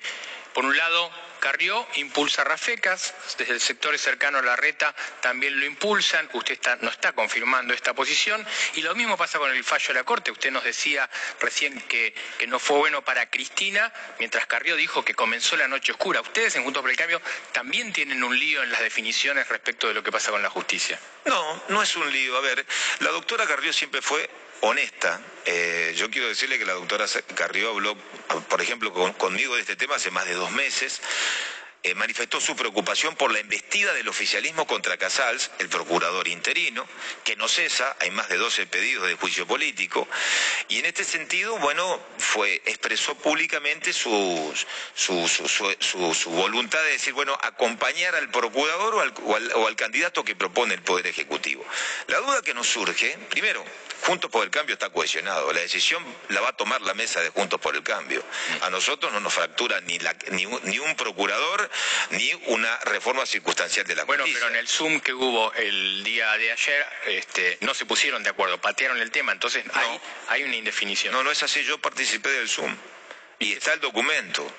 por un lado, Carrió impulsa Rafecas, desde el sector cercano a la reta también lo impulsan, usted no está confirmando esta posición, y lo mismo pasa con el fallo de la Corte. Usted nos decía recién que, no fue bueno para Cristina, mientras Carrió dijo que comenzó la noche oscura. Ustedes en Juntos por el Cambio también tienen un lío en las definiciones respecto de lo que pasa con la justicia. No, no es un lío. A ver, la doctora Carrió siempre fue honesta. Eh, yo quiero decirle que la doctora Carrió habló, por ejemplo, conmigo de este tema hace más de dos meses. Eh, manifestó su preocupación por la embestida del oficialismo contra Casals, el procurador interino, que no cesa, hay más de 12 pedidos de juicio político, y en este sentido, bueno, fue, expresó públicamente su, su, voluntad de decir, bueno, acompañar al procurador o al, o al candidato que propone el Poder Ejecutivo. La duda que nos surge, primero, Juntos por el Cambio está cohesionado. La decisión la va a tomar la mesa de Juntos por el Cambio. A nosotros no nos fractura ni, ni, un, procurador ni una reforma circunstancial de la justicia. Bueno, pero en el Zoom que hubo el día de ayer este, no se pusieron de acuerdo, patearon el tema, entonces hay, hay una indefinición. No, no es así. Yo participé del Zoom y está el documento.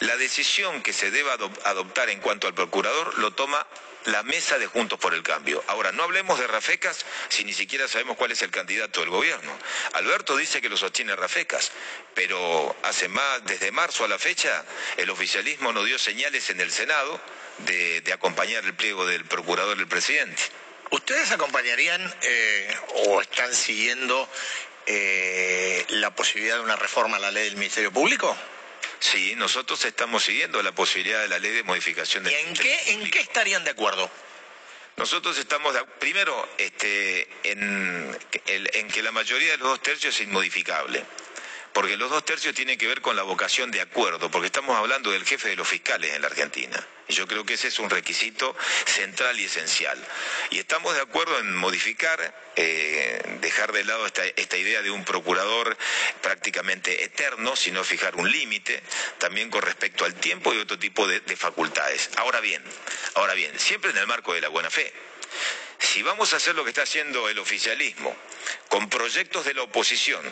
La decisión que se deba adoptar en cuanto al procurador lo toma la mesa de Juntos por el Cambio. Ahora, no hablemos de Rafecas si ni siquiera sabemos cuál es el candidato del gobierno. Alberto dice que lo sostiene Rafecas, pero hace más, desde marzo a la fecha, el oficialismo no dio señales en el Senado de, acompañar el pliego del procurador del presidente. ¿Ustedes acompañarían eh, o están siguiendo eh, la posibilidad de una reforma a la ley del Ministerio Público? Sí, nosotros estamos siguiendo la posibilidad de la ley de modificación de. ¿Y en qué, en qué estarían de acuerdo? Nosotros estamos, primero, este, en, en que la mayoría de los dos tercios es inmodificable porque los dos tercios tienen que ver con la vocación de acuerdo, porque estamos hablando del jefe de los fiscales en la Argentina. Y yo creo que ese es un requisito central y esencial. Y estamos de acuerdo en modificar, eh, dejar de lado esta, idea de un procurador prácticamente eterno, sino fijar un límite, también con respecto al tiempo y otro tipo de, de facultades. Ahora bien, ahora bien, siempre en el marco de la buena fe. Si vamos a hacer lo que está haciendo el oficialismo, con proyectos de la oposición,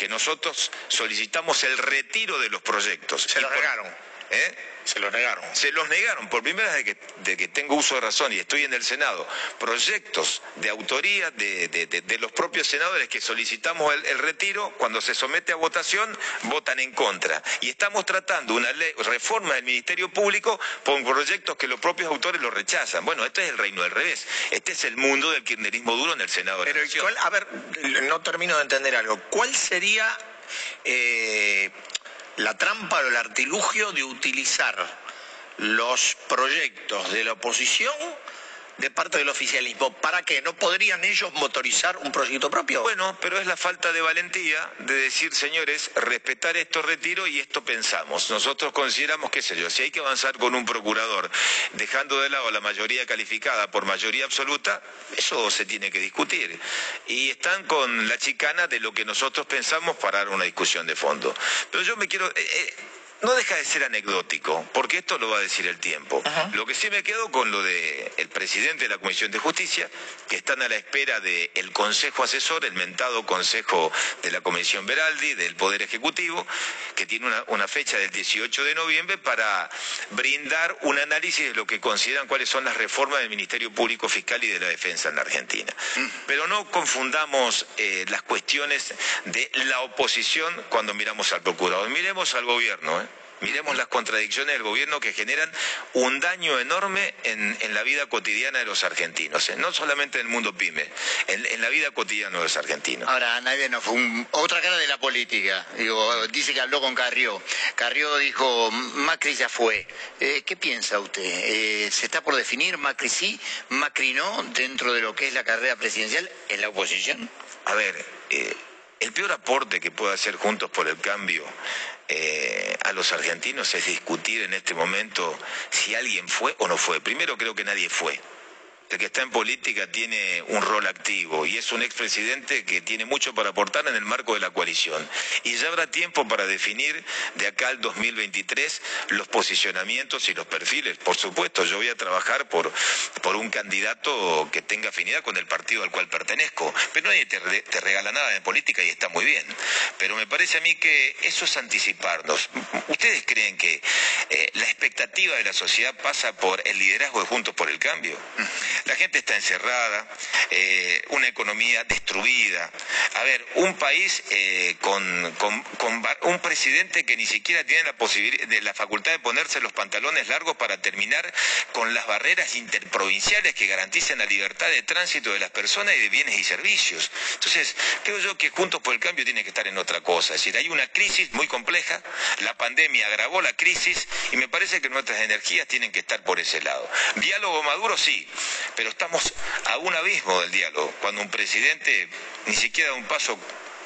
que nosotros solicitamos el retiro de los proyectos. Se lo negaron. ¿Eh? Se los negaron. Se los negaron, por primera vez de que, tengo uso de razón y estoy en el Senado, proyectos de autoría de, los propios senadores que solicitamos el, retiro, cuando se somete a votación, votan en contra. Y estamos tratando una ley, reforma del Ministerio Público con proyectos que los propios autores lo rechazan. Bueno, este es el reino del revés. Este es el mundo del kirchnerismo duro en el Senado. Pero, a ver, no termino de entender algo. ¿Cuál sería... Eh, la trampa o el artilugio de utilizar los proyectos de la oposición de parte del oficialismo. ¿Para qué? ¿No podrían ellos motorizar un proyecto propio? Bueno, pero es la falta de valentía de decir, señores, respetar estos retiros y esto pensamos. Nosotros consideramos, qué sé yo, si hay que avanzar con un procurador dejando de lado la mayoría calificada por mayoría absoluta, eso se tiene que discutir. Y están con la chicana de lo que nosotros pensamos para dar una discusión de fondo. Pero yo me quiero... Eh, eh, no deja de ser anecdótico, porque esto lo va a decir el tiempo. Lo que sí me quedo con lo del el presidente de la Comisión de Justicia, que están a la espera del Consejo Asesor, el mentado Consejo de la Comisión Veraldi, del Poder Ejecutivo, que tiene una, fecha del 18 de noviembre para brindar un análisis de lo que consideran cuáles son las reformas del Ministerio Público Fiscal y de la Defensa en la Argentina. Mm. Pero no confundamos eh, las cuestiones de la oposición cuando miramos al procurador. Miremos al gobierno. ¿eh? Miremos las contradicciones del gobierno que generan un daño enorme en, la vida cotidiana de los argentinos, ¿eh? no solamente en el mundo pyme, en, la vida cotidiana de los argentinos. Ahora, nadie no fue otra cara de la política. Digo, dice que habló con Carrió. Carrió dijo, Macri ya fue. Eh, ¿Qué piensa usted? Eh, ¿Se está por definir Macri sí, Macri no dentro de lo que es la carrera presidencial en la oposición? A ver, el peor aporte que puede hacer Juntos por el Cambio a los argentinos es discutir en este momento si alguien fue o no fue. Primero creo que nadie fue el que está en política tiene un rol activo y es un expresidente que tiene mucho para aportar en el marco de la coalición. Y ya habrá tiempo para definir de acá al 2023 los posicionamientos y los perfiles. Por supuesto, yo voy a trabajar por, por un candidato que tenga afinidad con el partido al cual pertenezco. Pero nadie te, regala nada en política y está muy bien. Pero me parece a mí que eso es anticiparnos. ¿Ustedes creen que eh, la expectativa de la sociedad pasa por el liderazgo de Juntos por el Cambio? La gente está encerrada, eh, una economía destruida. A ver, un país eh, con, un presidente que ni siquiera tiene la de la facultad de ponerse los pantalones largos para terminar con las barreras interprovinciales que garanticen la libertad de tránsito de las personas y de bienes y servicios. Entonces, creo yo que Juntos por el Cambio tiene que estar en otra cosa. Es decir, hay una crisis muy compleja, la pandemia agravó la crisis y me parece que nuestras energías tienen que estar por ese lado. Diálogo maduro sí, pero estamos a un abismo del diálogo, cuando un presidente ni siquiera da un paso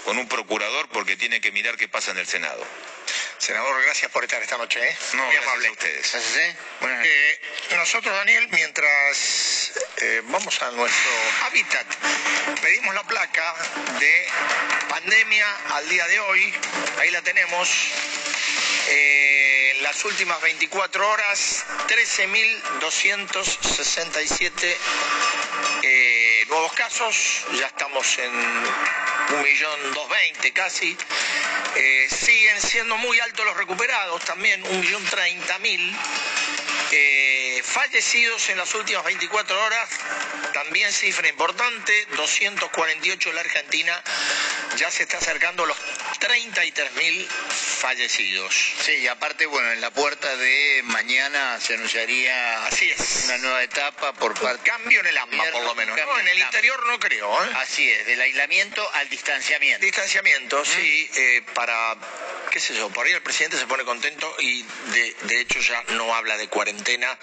con un procurador porque tiene que mirar qué pasa en el Senado. Senador, gracias por estar esta noche. ¿eh? No, Muy amable. a ustedes. Eh, nosotros, Daniel, mientras eh, vamos a nuestro hábitat, pedimos la placa de pandemia al día de hoy. Ahí la tenemos. en las últimas 24 horas, 13.267 nuevos casos. Ya estamos en un millón dos veinte casi. Eh, siguen siendo muy altos los recuperados, también un millón treinta mil. Eh, fallecidos en las últimas 24 horas, también cifra importante, 248 en la Argentina, ya se está acercando a los 33.000 fallecidos. Sí, y aparte, bueno, en la puerta de mañana se anunciaría Así es. una nueva etapa por parte... Cambio en el AMBA, por lo menos. No, en el interior no creo. ¿eh? Así es, del aislamiento al distanciamiento. Distanciamiento, sí, eh, para qué sé yo, por ahí el presidente se pone contento y de, hecho ya no habla de cuarentena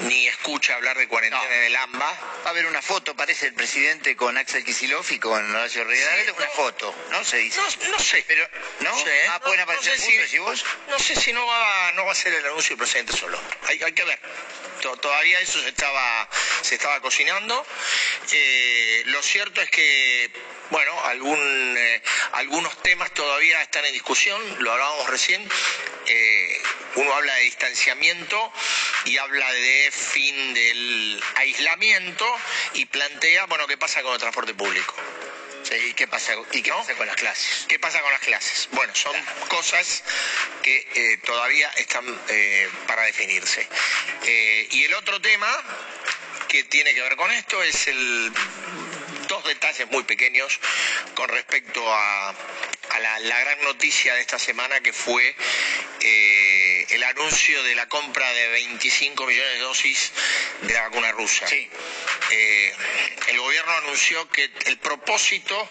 ni escucha hablar de cuarentena en el AMBA. Va a haber una foto, parece el presidente con Axel Kicillof y con Horacio Rivera. una foto, ¿no? Se dice. No, sé. Pero, ¿no? sé, ah, pueden aparecer si, vos? No sé si no va, no va a ser el anuncio del presidente solo. Hay, hay que ver. Todavía eso se estaba, se estaba cocinando. Eh, lo cierto es que bueno, algún, eh, algunos temas todavía están en discusión, lo hablábamos recién. Eh, uno habla de distanciamiento y habla de fin del aislamiento y plantea, bueno, ¿qué pasa con el transporte público? ¿Y qué pasa, y qué pasa con las clases? ¿Qué pasa con las clases? Bueno, son cosas que eh, todavía están para definirse. y el otro tema que tiene que ver con esto es el detalles muy pequeños con respecto a, la, gran noticia de esta semana que fue eh, el anuncio de la compra de 25 millones de dosis de la vacuna rusa. Sí. Eh, el gobierno anunció que el propósito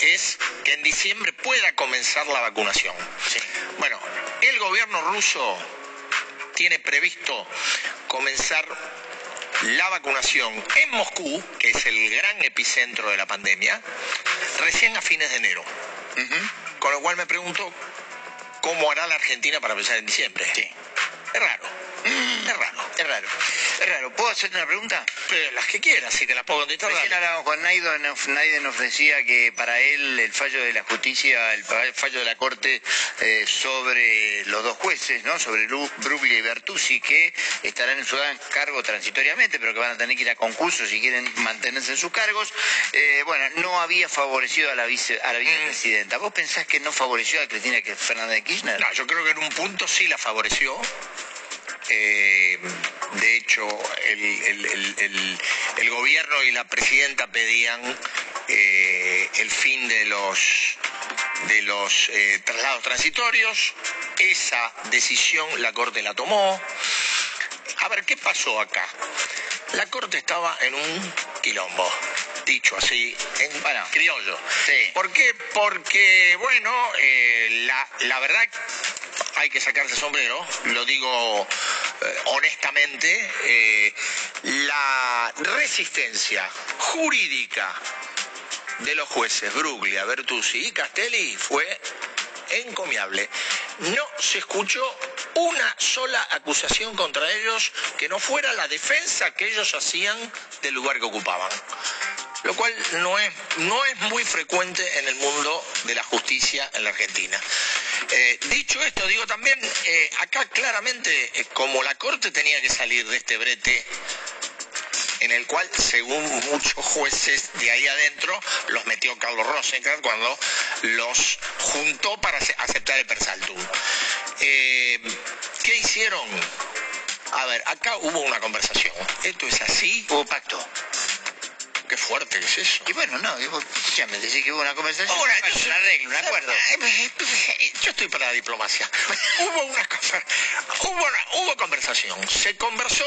es que en diciembre pueda comenzar la vacunación. Bueno, el gobierno ruso tiene previsto comenzar la vacunación en Moscú, que es el gran epicentro de la pandemia, recién a fines de enero. Con lo cual me pregunto, ¿cómo hará la Argentina para empezar en diciembre? Sí. Es raro. Es raro. Es raro. Es raro. ¿Puedo hacerte una pregunta? las que quieras, si te las puedo contestar. Recién hablábamos con Naiden, Naiden nos decía que para él el fallo de la justicia, el fallo de la Corte eh, sobre los dos jueces, ¿no? sobre Bruglia y Bertuzzi, que estarán en su cargo transitoriamente, pero que van a tener que ir a concurso si quieren mantenerse en sus cargos, eh, bueno, no había favorecido a la, vice, a la vicepresidenta. ¿Vos pensás que no favoreció a Cristina Fernández de Kirchner? No, yo creo que en un punto sí la favoreció eh, de hecho, el, gobierno y la presidenta pedían eh, el fin de los, de los eh, traslados transitorios. Esa decisión la Corte la tomó. A ver, ¿qué pasó acá? La Corte estaba en un quilombo dicho así, en criollo. ¿Por qué? Porque, bueno, la, la verdad hay que sacarse sombrero, lo digo honestamente, eh, la resistencia jurídica de los jueces Bruglia, Bertuzzi y Castelli fue encomiable. No se escuchó una sola acusación contra ellos que no fuera la defensa que ellos hacían del lugar que ocupaban lo cual no es, no es muy frecuente en el mundo de la justicia en la Argentina. Eh, dicho esto, digo también, eh, acá claramente, eh, como la Corte tenía que salir de este brete en el cual, según muchos jueces de ahí adentro, los metió Carlos Rosenkrantz cuando los juntó para aceptar el persaltum. ¿Qué hicieron? A ver, acá hubo una conversación. ¿Esto es así? Hubo pacto. Y bueno, no, escúchame, decir que hubo una conversación. Ahora, bueno, yo, un arreglo, un acuerdo. Yo estoy para la diplomacia. hubo una hubo, hubo conversación. Se conversó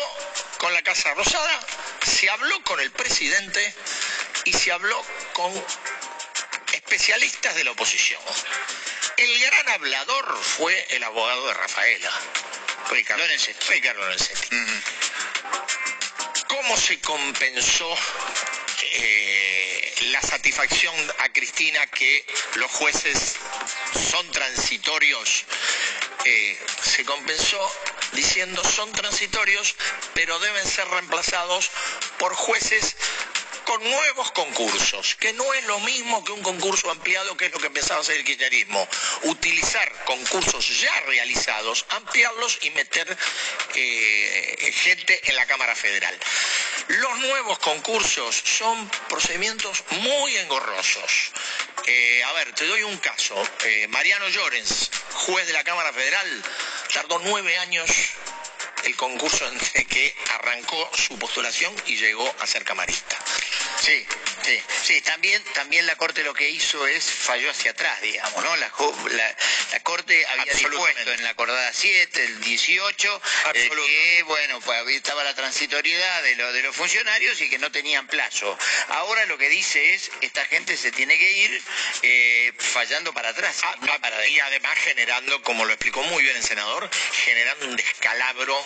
con la Casa Rosada, se habló con el presidente y se habló con especialistas de la oposición. El gran hablador fue el abogado de Rafaela, Ricardo Lorenzetti. ¿Cómo se compensó eh, la satisfacción a Cristina que los jueces son transitorios? Eh, se compensó diciendo son transitorios, pero deben ser reemplazados por jueces con nuevos concursos, que no es lo mismo que un concurso ampliado, que es lo que empezaba a hacer el kirchnerismo. Utilizar concursos ya realizados, ampliarlos y meter eh, gente en la Cámara Federal. Los nuevos concursos son procedimientos muy engorrosos. Eh, a ver, te doy un caso. Eh, Mariano Llorens, juez de la Cámara Federal, tardó nueve años el concurso entre que arrancó su postulación y llegó a ser camarista. Sí, sí, sí. También, también la Corte lo que hizo es falló hacia atrás, digamos, ¿no? La, Corte había dispuesto en la acordada 7, el 18, eh, que, bueno, pues estaba la transitoriedad de, lo, de los funcionarios y que no tenían plazo. Ahora lo que dice es, esta gente se tiene que ir eh, fallando para atrás. Ah, no para y además generando, como lo explicó muy bien el senador, generando un descalabro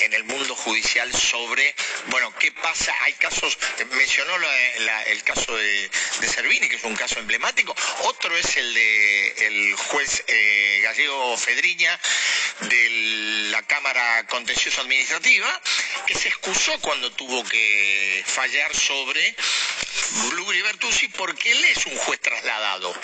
en el mundo judicial sobre, bueno, qué pasa, hay casos, mencionó el caso de, Servini, que es un caso emblemático, otro es el de el juez eh, gallego Fedriña de la Cámara Contencioso Administrativa, que se excusó cuando tuvo que fallar sobre Blugri Bertuzzi porque él es un juez trasladado.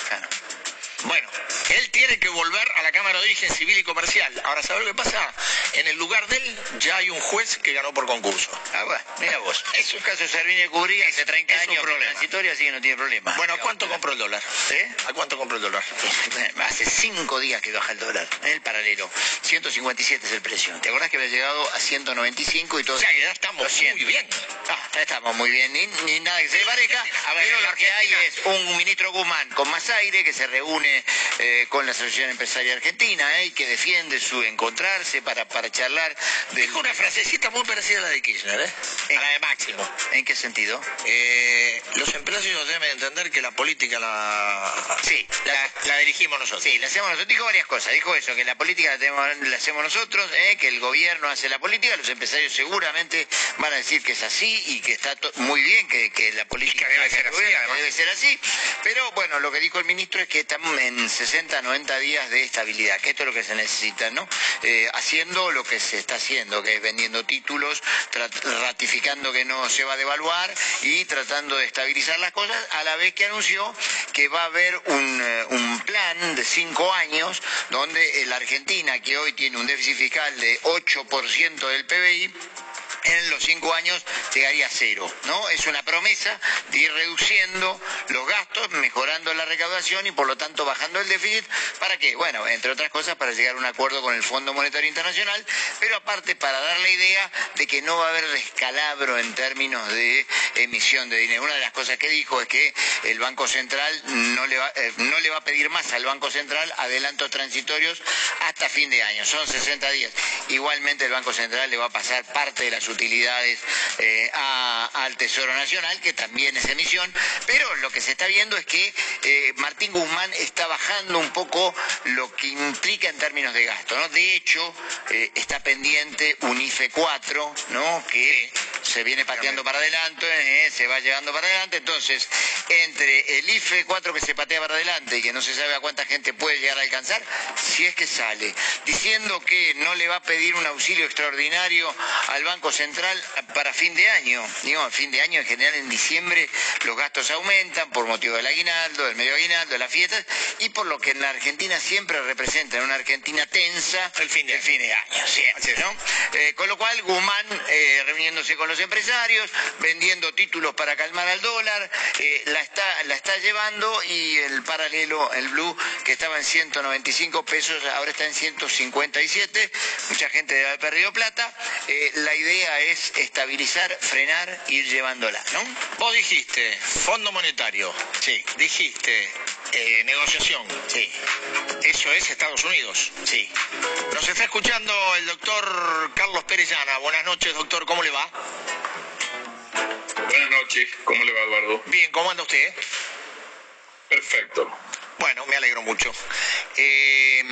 Bueno, él tiene que volver a la Cámara de Origen Civil y Comercial. Ahora, ¿sabes lo que pasa? En el lugar de él ya hay un juez que ganó por concurso. Ah, bueno, mira vos. Es un caso de Servini cubría hace 30 años transitorio, así que no tiene problema. Bueno, ¿a cuánto compró el dólar? ¿Eh? ¿A cuánto compró el dólar? Hace 5 días que baja el dólar, en el paralelo. 157 es el precio. ¿Te acordás que había llegado a 195 y todo? O sea, ya estamos muy bien. Ah, ya estamos muy bien. Ni, nada que se le parezca. A ver, lo que hay es un ministro Guzmán con más aire que se reúne eh, con la Asociación Empresaria Argentina eh, y que defiende su encontrarse para, para charlar. Dijo una frasecita muy parecida a la de Kirchner, ¿eh? a la de Máximo. ¿En qué sentido? Eh, los empresarios deben entender que la política la... Sí, la, dirigimos nosotros. Sí, la hacemos nosotros. Dijo varias cosas. Dijo eso, que la política la, hacemos nosotros, que el gobierno hace la política. Los empresarios seguramente van a decir que es así y que está muy bien, que, la política debe ser, así, debe ser así. Pero bueno, lo que dijo el ministro es que estamos en 60, 90 días de estabilidad, que esto es lo que se necesita, ¿no? Eh, haciendo lo que se está haciendo, que es vendiendo títulos, ratificando que no se va a devaluar y tratando de estabilizar las cosas, a la vez que anunció que va a haber un, eh, un plan de cinco años donde la Argentina, que hoy tiene un déficit fiscal de 8% del PBI, en los cinco años llegaría a cero, ¿no? Es una promesa de ir reduciendo los gastos, mejorando la recaudación y por lo tanto bajando el déficit. ¿Para qué? Bueno, entre otras cosas para llegar a un acuerdo con el Fondo Monetario Internacional, pero aparte para dar la idea de que no va a haber descalabro en términos de emisión de dinero. Una de las cosas que dijo es que el Banco Central no le va, eh, a pedir más al Banco Central adelantos transitorios hasta fin de año, son 60 días. Igualmente el Banco Central le va a pasar parte de las utilidades eh, al Tesoro Nacional, que también es emisión, pero lo que se está viendo es que eh, Martín Guzmán está bajando un poco lo que implica en términos de gasto. ¿no? De hecho, eh, está pendiente un IFE 4, ¿no? que se viene pateando para adelante, se va llevando para adelante, entonces, entre el IFE 4 que se patea para adelante y que no se sabe a cuánta gente puede llegar a alcanzar, si es que sale, diciendo que no le va a pedir un auxilio extraordinario al Banco Central, Central para fin de año. Digo, a fin de año en general en diciembre los gastos aumentan por motivo del aguinaldo, del medio aguinaldo, de las fiestas y por lo que en la Argentina siempre representa en una Argentina tensa el fin de, fin de año. Siempre, ¿no? Eh, con lo cual Guzmán eh, reuniéndose con los empresarios, vendiendo títulos para calmar al dólar, eh, la está, la está llevando y el paralelo, el blue, que estaba en 195 pesos, ahora está en 157. Mucha gente debe haber perdido plata. La idea es estabilizar, frenar, ir llevándola, ¿no? Vos dijiste, Fondo Monetario. Sí. Dijiste, eh, negociación. Sí. Eso es Estados Unidos. Sí. Nos está escuchando el doctor Carlos Perellana. Buenas noches, doctor. ¿Cómo le va? Buenas noches. ¿Cómo le va, Eduardo? Bien, ¿cómo anda usted? Perfecto. Bueno, me alegro mucho. Eh,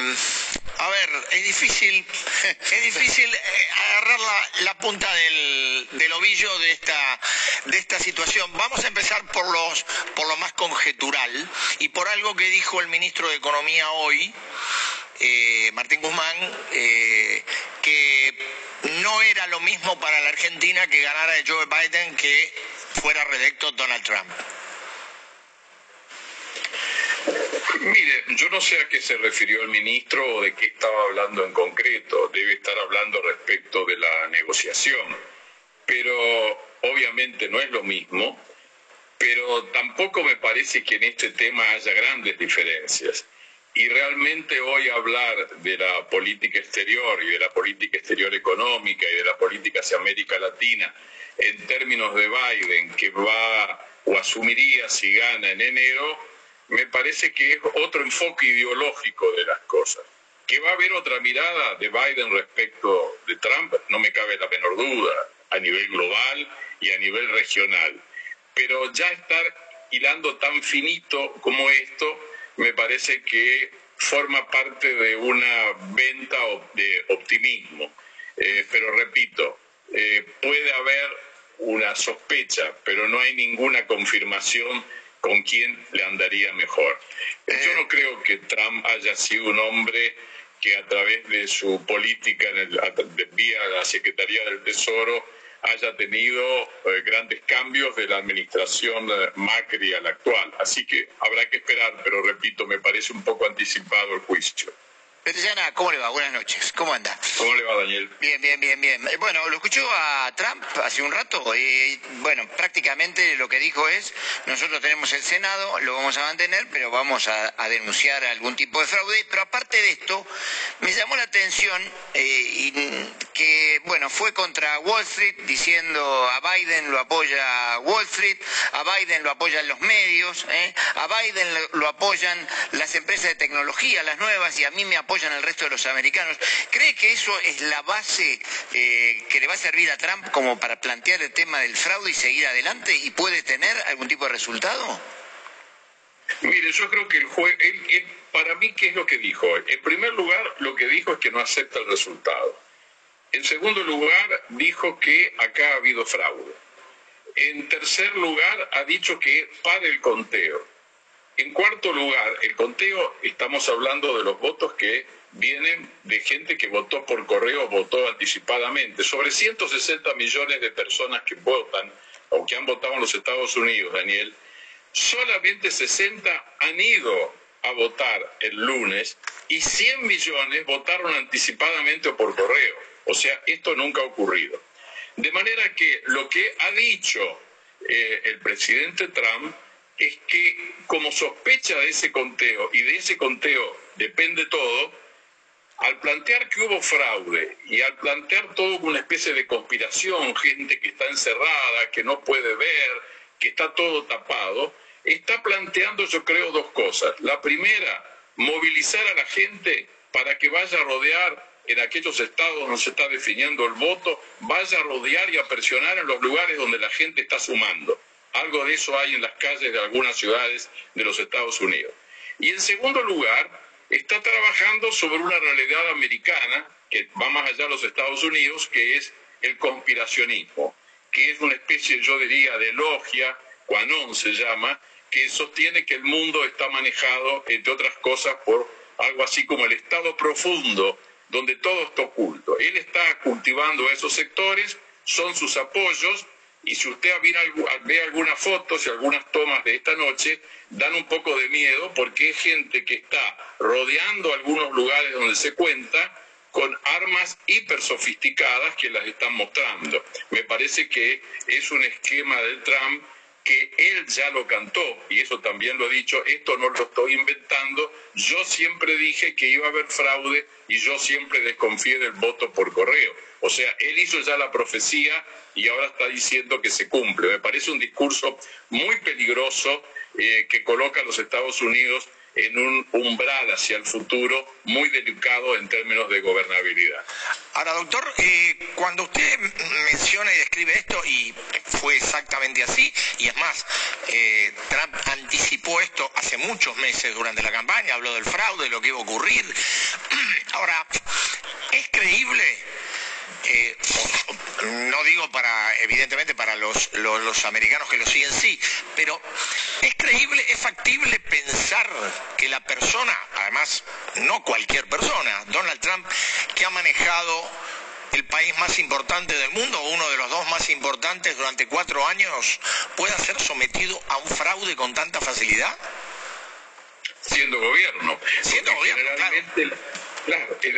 a ver, es difícil, es difícil eh, agarrar la, punta del, ovillo de esta, situación. Vamos a empezar por lo más conjetural y por algo que dijo el ministro de Economía hoy, eh, Martín Guzmán, eh, que no era lo mismo para la Argentina que ganara Joe Biden que fuera reelecto Donald Trump. Mire, yo no sé a qué se refirió el ministro o de qué estaba hablando en concreto. Debe estar hablando respecto de la negociación. Pero obviamente no es lo mismo. Pero tampoco me parece que en este tema haya grandes diferencias. Y realmente hoy hablar de la política exterior y de la política exterior económica y de la política hacia América Latina en términos de Biden, que va o asumiría si gana en enero, me parece que es otro enfoque ideológico de las cosas. Que va a haber otra mirada de Biden respecto de Trump, no me cabe la menor duda, a nivel global y a nivel regional. Pero ya estar hilando tan finito como esto, me parece que forma parte de una venta de optimismo. Eh, pero repito, eh, puede haber una sospecha, pero no hay ninguna confirmación con quién le andaría mejor. Yo no creo que Trump haya sido un hombre que a través de su política en el, vía la Secretaría del Tesoro haya tenido eh, grandes cambios de la administración eh, Macri a la actual. Así que habrá que esperar, pero repito, me parece un poco anticipado el juicio. Petrellana, ¿cómo le va? Buenas noches. ¿Cómo anda? ¿Cómo le va, Daniel? Bien, bien, bien, bien. Eh, bueno, lo escuchó a Trump hace un rato y, bueno, prácticamente lo que dijo es, nosotros tenemos el Senado, lo vamos a mantener, pero vamos a, a denunciar algún tipo de fraude. Pero aparte de esto, me llamó la atención eh, que, bueno, fue contra Wall Street diciendo a Biden lo apoya Wall Street, a Biden lo apoyan los medios, ¿eh? a Biden lo, lo apoyan las empresas de tecnología, las nuevas, y a mí me apoyan apoyan al resto de los americanos. ¿Cree que eso es la base eh, que le va a servir a Trump como para plantear el tema del fraude y seguir adelante y puede tener algún tipo de resultado? Mire, yo creo que el juez, para mí, ¿qué es lo que dijo? En primer lugar, lo que dijo es que no acepta el resultado. En segundo lugar, dijo que acá ha habido fraude. En tercer lugar, ha dicho que para el conteo. En cuarto lugar, el conteo, estamos hablando de los votos que vienen de gente que votó por correo, votó anticipadamente. Sobre 160 millones de personas que votan o que han votado en los Estados Unidos, Daniel, solamente 60 han ido a votar el lunes y 100 millones votaron anticipadamente o por correo. O sea, esto nunca ha ocurrido. De manera que lo que ha dicho eh, el presidente Trump es que como sospecha de ese conteo y de ese conteo depende todo, al plantear que hubo fraude y al plantear todo una especie de conspiración, gente que está encerrada, que no puede ver, que está todo tapado, está planteando yo creo dos cosas. La primera, movilizar a la gente para que vaya a rodear en aquellos estados donde se está definiendo el voto, vaya a rodear y a presionar en los lugares donde la gente está sumando. Algo de eso hay en las calles de algunas ciudades de los Estados Unidos. Y en segundo lugar, está trabajando sobre una realidad americana que va más allá de los Estados Unidos, que es el conspiracionismo, que es una especie, yo diría, de logia, Quanon se llama, que sostiene que el mundo está manejado, entre otras cosas, por algo así como el estado profundo, donde todo está oculto. Él está cultivando esos sectores, son sus apoyos, y si usted ve algunas fotos y algunas tomas de esta noche, dan un poco de miedo porque es gente que está rodeando algunos lugares donde se cuenta con armas hiper sofisticadas que las están mostrando. Me parece que es un esquema del Trump que él ya lo cantó, y eso también lo he dicho, esto no lo estoy inventando, yo siempre dije que iba a haber fraude y yo siempre desconfié del voto por correo. O sea, él hizo ya la profecía y ahora está diciendo que se cumple. Me parece un discurso muy peligroso eh, que coloca a los Estados Unidos en un umbral hacia el futuro muy delicado en términos de gobernabilidad. Ahora, doctor, eh, cuando usted menciona y describe esto, y fue exactamente así, y es más, eh, Trump anticipó esto hace muchos meses durante la campaña, habló del fraude, de lo que iba a ocurrir. Ahora, ¿es creíble? Eh, no digo para, evidentemente, para los, los, americanos que lo siguen, sí, pero ¿es creíble, es factible pensar que la persona, además, no cualquier persona, Donald Trump, que ha manejado el país más importante del mundo, uno de los dos más importantes durante cuatro años, pueda ser sometido a un fraude con tanta facilidad? Siendo gobierno. Siendo gobierno, Claro,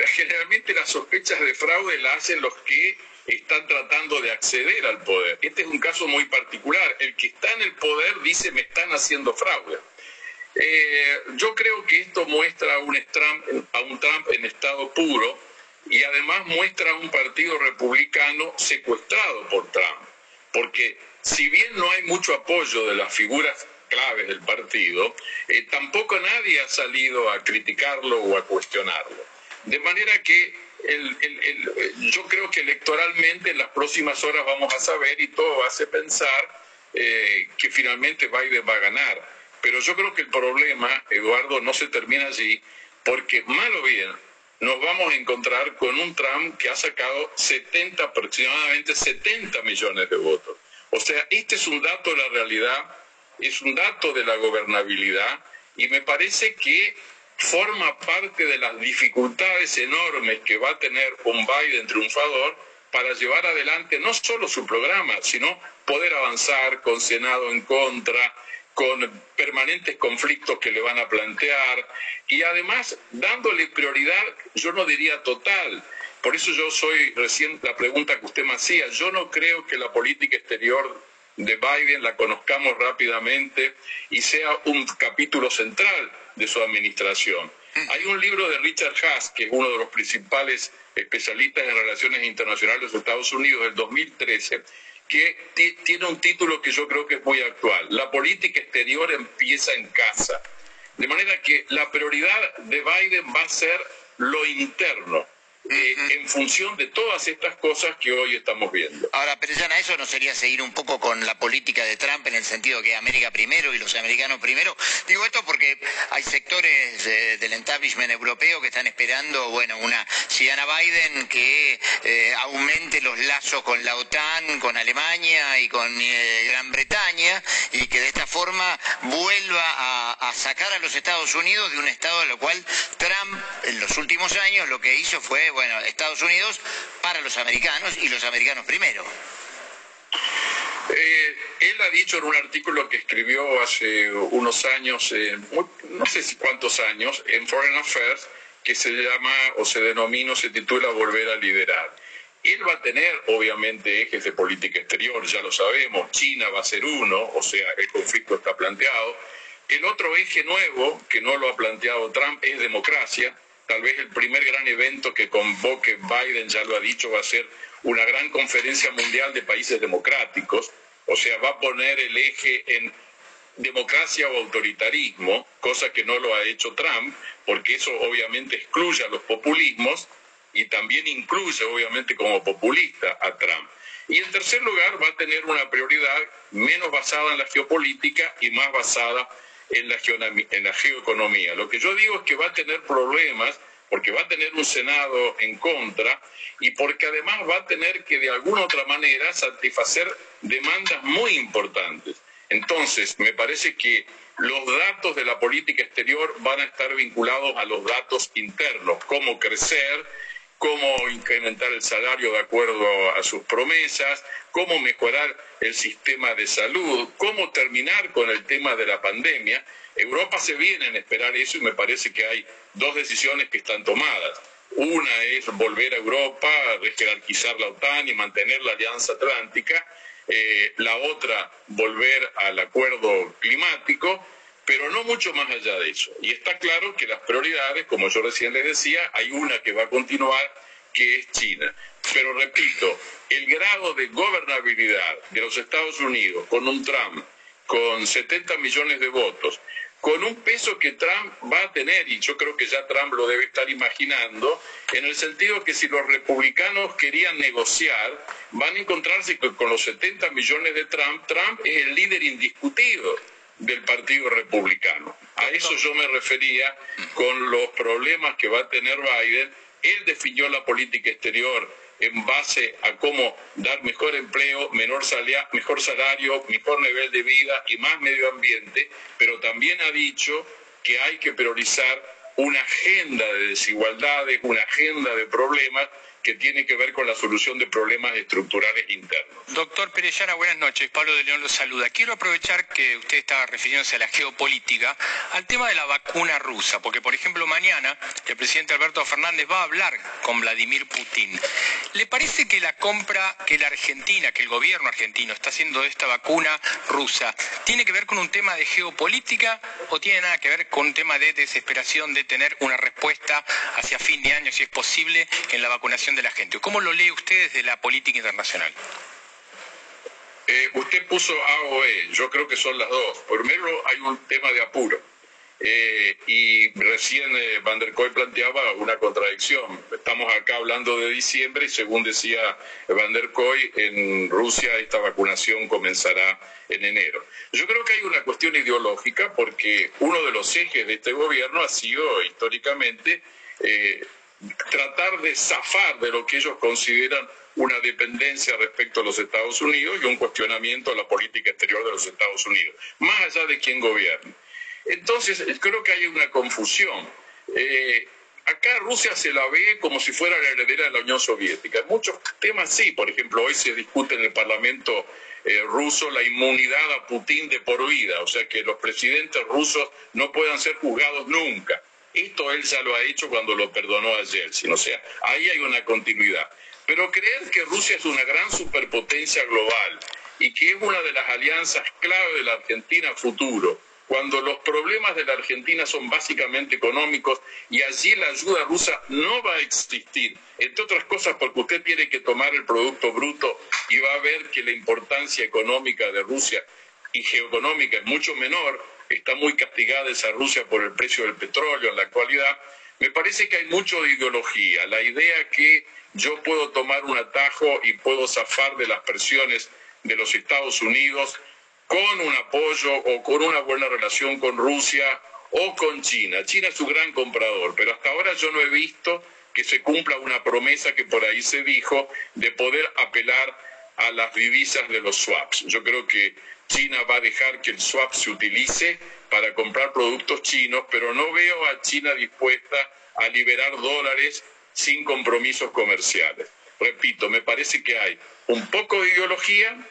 generalmente las sospechas de fraude las hacen los que están tratando de acceder al poder. Este es un caso muy particular. El que está en el poder dice me están haciendo fraude. Eh, yo creo que esto muestra a un, Trump, a un Trump en estado puro y además muestra a un partido republicano secuestrado por Trump. Porque si bien no hay mucho apoyo de las figuras claves del partido, eh, tampoco nadie ha salido a criticarlo o a cuestionarlo. De manera que yo creo que electoralmente en las próximas horas vamos a saber y todo hace pensar eh, que finalmente Biden va a ganar. Pero yo creo que el problema, Eduardo, no se termina allí, porque mal o bien nos vamos a encontrar con un Trump que ha sacado 70, aproximadamente 70 millones de votos. O sea, este es un dato de la realidad, es un dato de la gobernabilidad y me parece que forma parte de las dificultades enormes que va a tener un Biden triunfador para llevar adelante no solo su programa, sino poder avanzar con Senado en contra, con permanentes conflictos que le van a plantear. Y además dándole prioridad, yo no diría total. Por eso yo soy recién la pregunta que usted me hacía, yo no creo que la política exterior de Biden la conozcamos rápidamente y sea un capítulo central de su administración. Hay un libro de Richard Haas, que es uno de los principales especialistas en relaciones internacionales de Estados Unidos del 2013, que tiene un título que yo creo que es muy actual. La política exterior empieza en casa. De manera que la prioridad de Biden va a ser lo interno, eh, en función de todas estas cosas que hoy estamos viendo. Ahora, pero eso no sería seguir un poco con la política de Trump en el sentido que América primero y los americanos primero. Digo esto porque hay sectores del establishment europeo que están esperando, bueno, una si Biden que eh, aumente los lazos con la OTAN, con Alemania y con eh, Gran Bretaña y que de esta forma vuelva a, a sacar a los Estados Unidos de un estado en lo cual Trump en los últimos años lo que hizo fue bueno, Estados Unidos para los americanos y los americanos primero. Eh, él ha dicho en un artículo que escribió hace unos años, eh, no sé si cuántos años, en Foreign Affairs, que se llama o se denomina o se titula Volver a liderar. Él va a tener, obviamente, ejes de política exterior, ya lo sabemos, China va a ser uno, o sea, el conflicto está planteado. El otro eje nuevo, que no lo ha planteado Trump, es democracia tal vez el primer gran evento que convoque Biden, ya lo ha dicho, va a ser una gran conferencia mundial de países democráticos, o sea, va a poner el eje en democracia o autoritarismo, cosa que no lo ha hecho Trump, porque eso obviamente excluye a los populismos y también incluye obviamente como populista a Trump. Y en tercer lugar va a tener una prioridad menos basada en la geopolítica y más basada en la, en la geoeconomía. Lo que yo digo es que va a tener problemas porque va a tener un Senado en contra y porque además va a tener que de alguna otra manera satisfacer demandas muy importantes. Entonces, me parece que los datos de la política exterior van a estar vinculados a los datos internos, cómo crecer, cómo incrementar el salario de acuerdo a sus promesas, cómo mejorar el sistema de salud, cómo terminar con el tema de la pandemia. Europa se viene en esperar eso y me parece que hay dos decisiones que están tomadas. Una es volver a Europa, jerarquizar la OTAN y mantener la Alianza Atlántica. eh, la otra volver al acuerdo climático, pero no mucho más allá de eso. Y está claro que las prioridades, como yo recién les decía, hay una que va a continuar, que es China. Pero repito, el grado de gobernabilidad de los Estados Unidos con un Trump con 70 millones de votos, con un peso que Trump va a tener, y yo creo que ya Trump lo debe estar imaginando, en el sentido que si los republicanos querían negociar, van a encontrarse con, los 70 millones de Trump, Trump es el líder indiscutido del Partido Republicano. A eso yo me refería con los problemas que va a tener Biden. Él definió la política exterior en base a cómo dar mejor empleo, menor salario, mejor salario, mejor nivel de vida y más medio ambiente, pero también ha dicho que hay que priorizar una agenda de desigualdades, una agenda de problemas que tiene que ver con la solución de problemas estructurales internos. Doctor Perellana, buenas noches. Pablo de León lo saluda. Quiero aprovechar que usted estaba refiriéndose a la geopolítica, al tema de la vacuna rusa, porque por ejemplo mañana el presidente Alberto Fernández va a hablar con Vladimir Putin. ¿Le parece que la compra que la Argentina, que el gobierno argentino está haciendo de esta vacuna rusa, tiene que ver con un tema de geopolítica o tiene nada que ver con un tema de desesperación de tener una respuesta hacia fin de año, si es posible, en la vacunación de la gente. ¿Cómo lo lee usted desde la política internacional? Eh, usted puso A o E, yo creo que son las dos. Primero hay un tema de apuro. Eh, y recién eh, Van der Koy planteaba una contradicción. Estamos acá hablando de diciembre y según decía Van der Koy, en Rusia esta vacunación comenzará en enero. Yo creo que hay una cuestión ideológica porque uno de los ejes de este gobierno ha sido históricamente tratar de zafar de lo que ellos consideran una dependencia respecto a los Estados Unidos y un cuestionamiento a la política exterior de los Estados Unidos, más allá de quién gobierne. Entonces, creo que hay una confusión. Eh, acá Rusia se la ve como si fuera la heredera de la Unión Soviética. En muchos temas sí, por ejemplo, hoy se discute en el Parlamento eh, ruso la inmunidad a Putin de por vida, o sea que los presidentes rusos no puedan ser juzgados nunca. Esto él ya lo ha hecho cuando lo perdonó a Yeltsin, o sea, ahí hay una continuidad. Pero creer que Rusia es una gran superpotencia global y que es una de las alianzas clave de la Argentina futuro, cuando los problemas de la Argentina son básicamente económicos y allí la ayuda rusa no va a existir, entre otras cosas porque usted tiene que tomar el Producto Bruto y va a ver que la importancia económica de Rusia y geoeconómica es mucho menor, está muy castigada esa Rusia por el precio del petróleo en la actualidad, me parece que hay mucho de ideología. La idea que yo puedo tomar un atajo y puedo zafar de las presiones de los Estados Unidos con un apoyo o con una buena relación con Rusia o con China. China es su gran comprador, pero hasta ahora yo no he visto que se cumpla una promesa que por ahí se dijo de poder apelar a las divisas de los swaps. Yo creo que China va a dejar que el swap se utilice para comprar productos chinos, pero no veo a China dispuesta a liberar dólares sin compromisos comerciales. Repito, me parece que hay un poco de ideología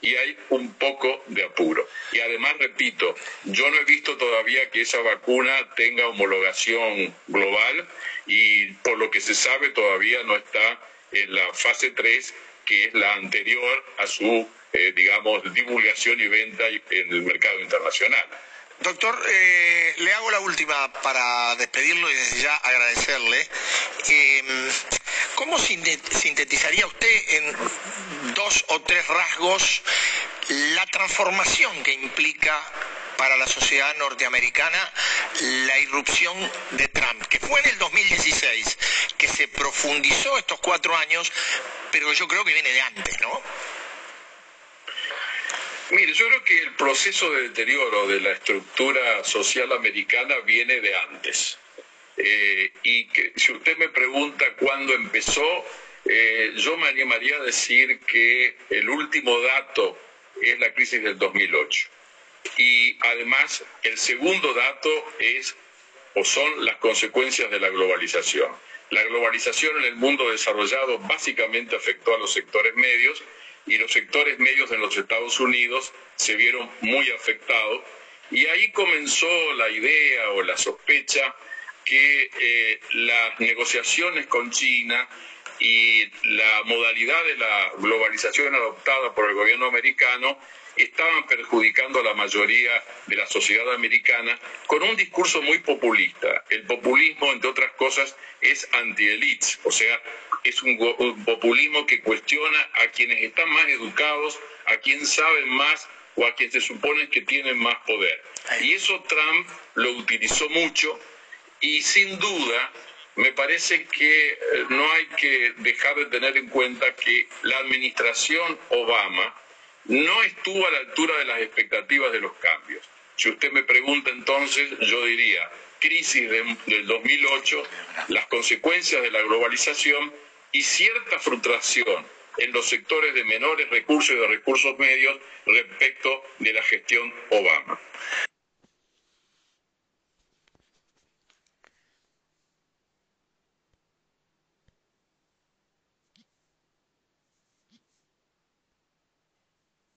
y hay un poco de apuro. Y además, repito, yo no he visto todavía que esa vacuna tenga homologación global y por lo que se sabe todavía no está en la fase 3, que es la anterior a su eh, digamos, divulgación y venta en el mercado internacional. Doctor, eh, le hago la última para despedirlo y desde ya agradecerle. Eh, ¿Cómo sintetizaría usted en dos o tres rasgos la transformación que implica para la sociedad norteamericana la irrupción de Trump, que fue en el 2016, que se profundizó estos cuatro años, pero yo creo que viene de antes, ¿no? Mire, yo creo que el proceso de deterioro de la estructura social americana viene de antes. Eh, y que, si usted me pregunta cuándo empezó, eh, yo me animaría a decir que el último dato es la crisis del 2008. Y además, el segundo dato es o son las consecuencias de la globalización. La globalización en el mundo desarrollado básicamente afectó a los sectores medios y los sectores medios en los Estados Unidos se vieron muy afectados y ahí comenzó la idea o la sospecha que eh, las negociaciones con China y la modalidad de la globalización adoptada por el gobierno americano estaban perjudicando a la mayoría de la sociedad americana con un discurso muy populista. El populismo, entre otras cosas, es anti-elites, o sea, es un, populismo que cuestiona a quienes están más educados, a quienes saben más o a quienes se supone que tienen más poder. Y eso Trump lo utilizó mucho y sin duda me parece que eh, no hay que dejar de tener en cuenta que la administración Obama no estuvo a la altura de las expectativas de los cambios. Si usted me pregunta entonces, yo diría, crisis del 2008, las consecuencias de la globalización y cierta frustración en los sectores de menores recursos y de recursos medios respecto de la gestión Obama.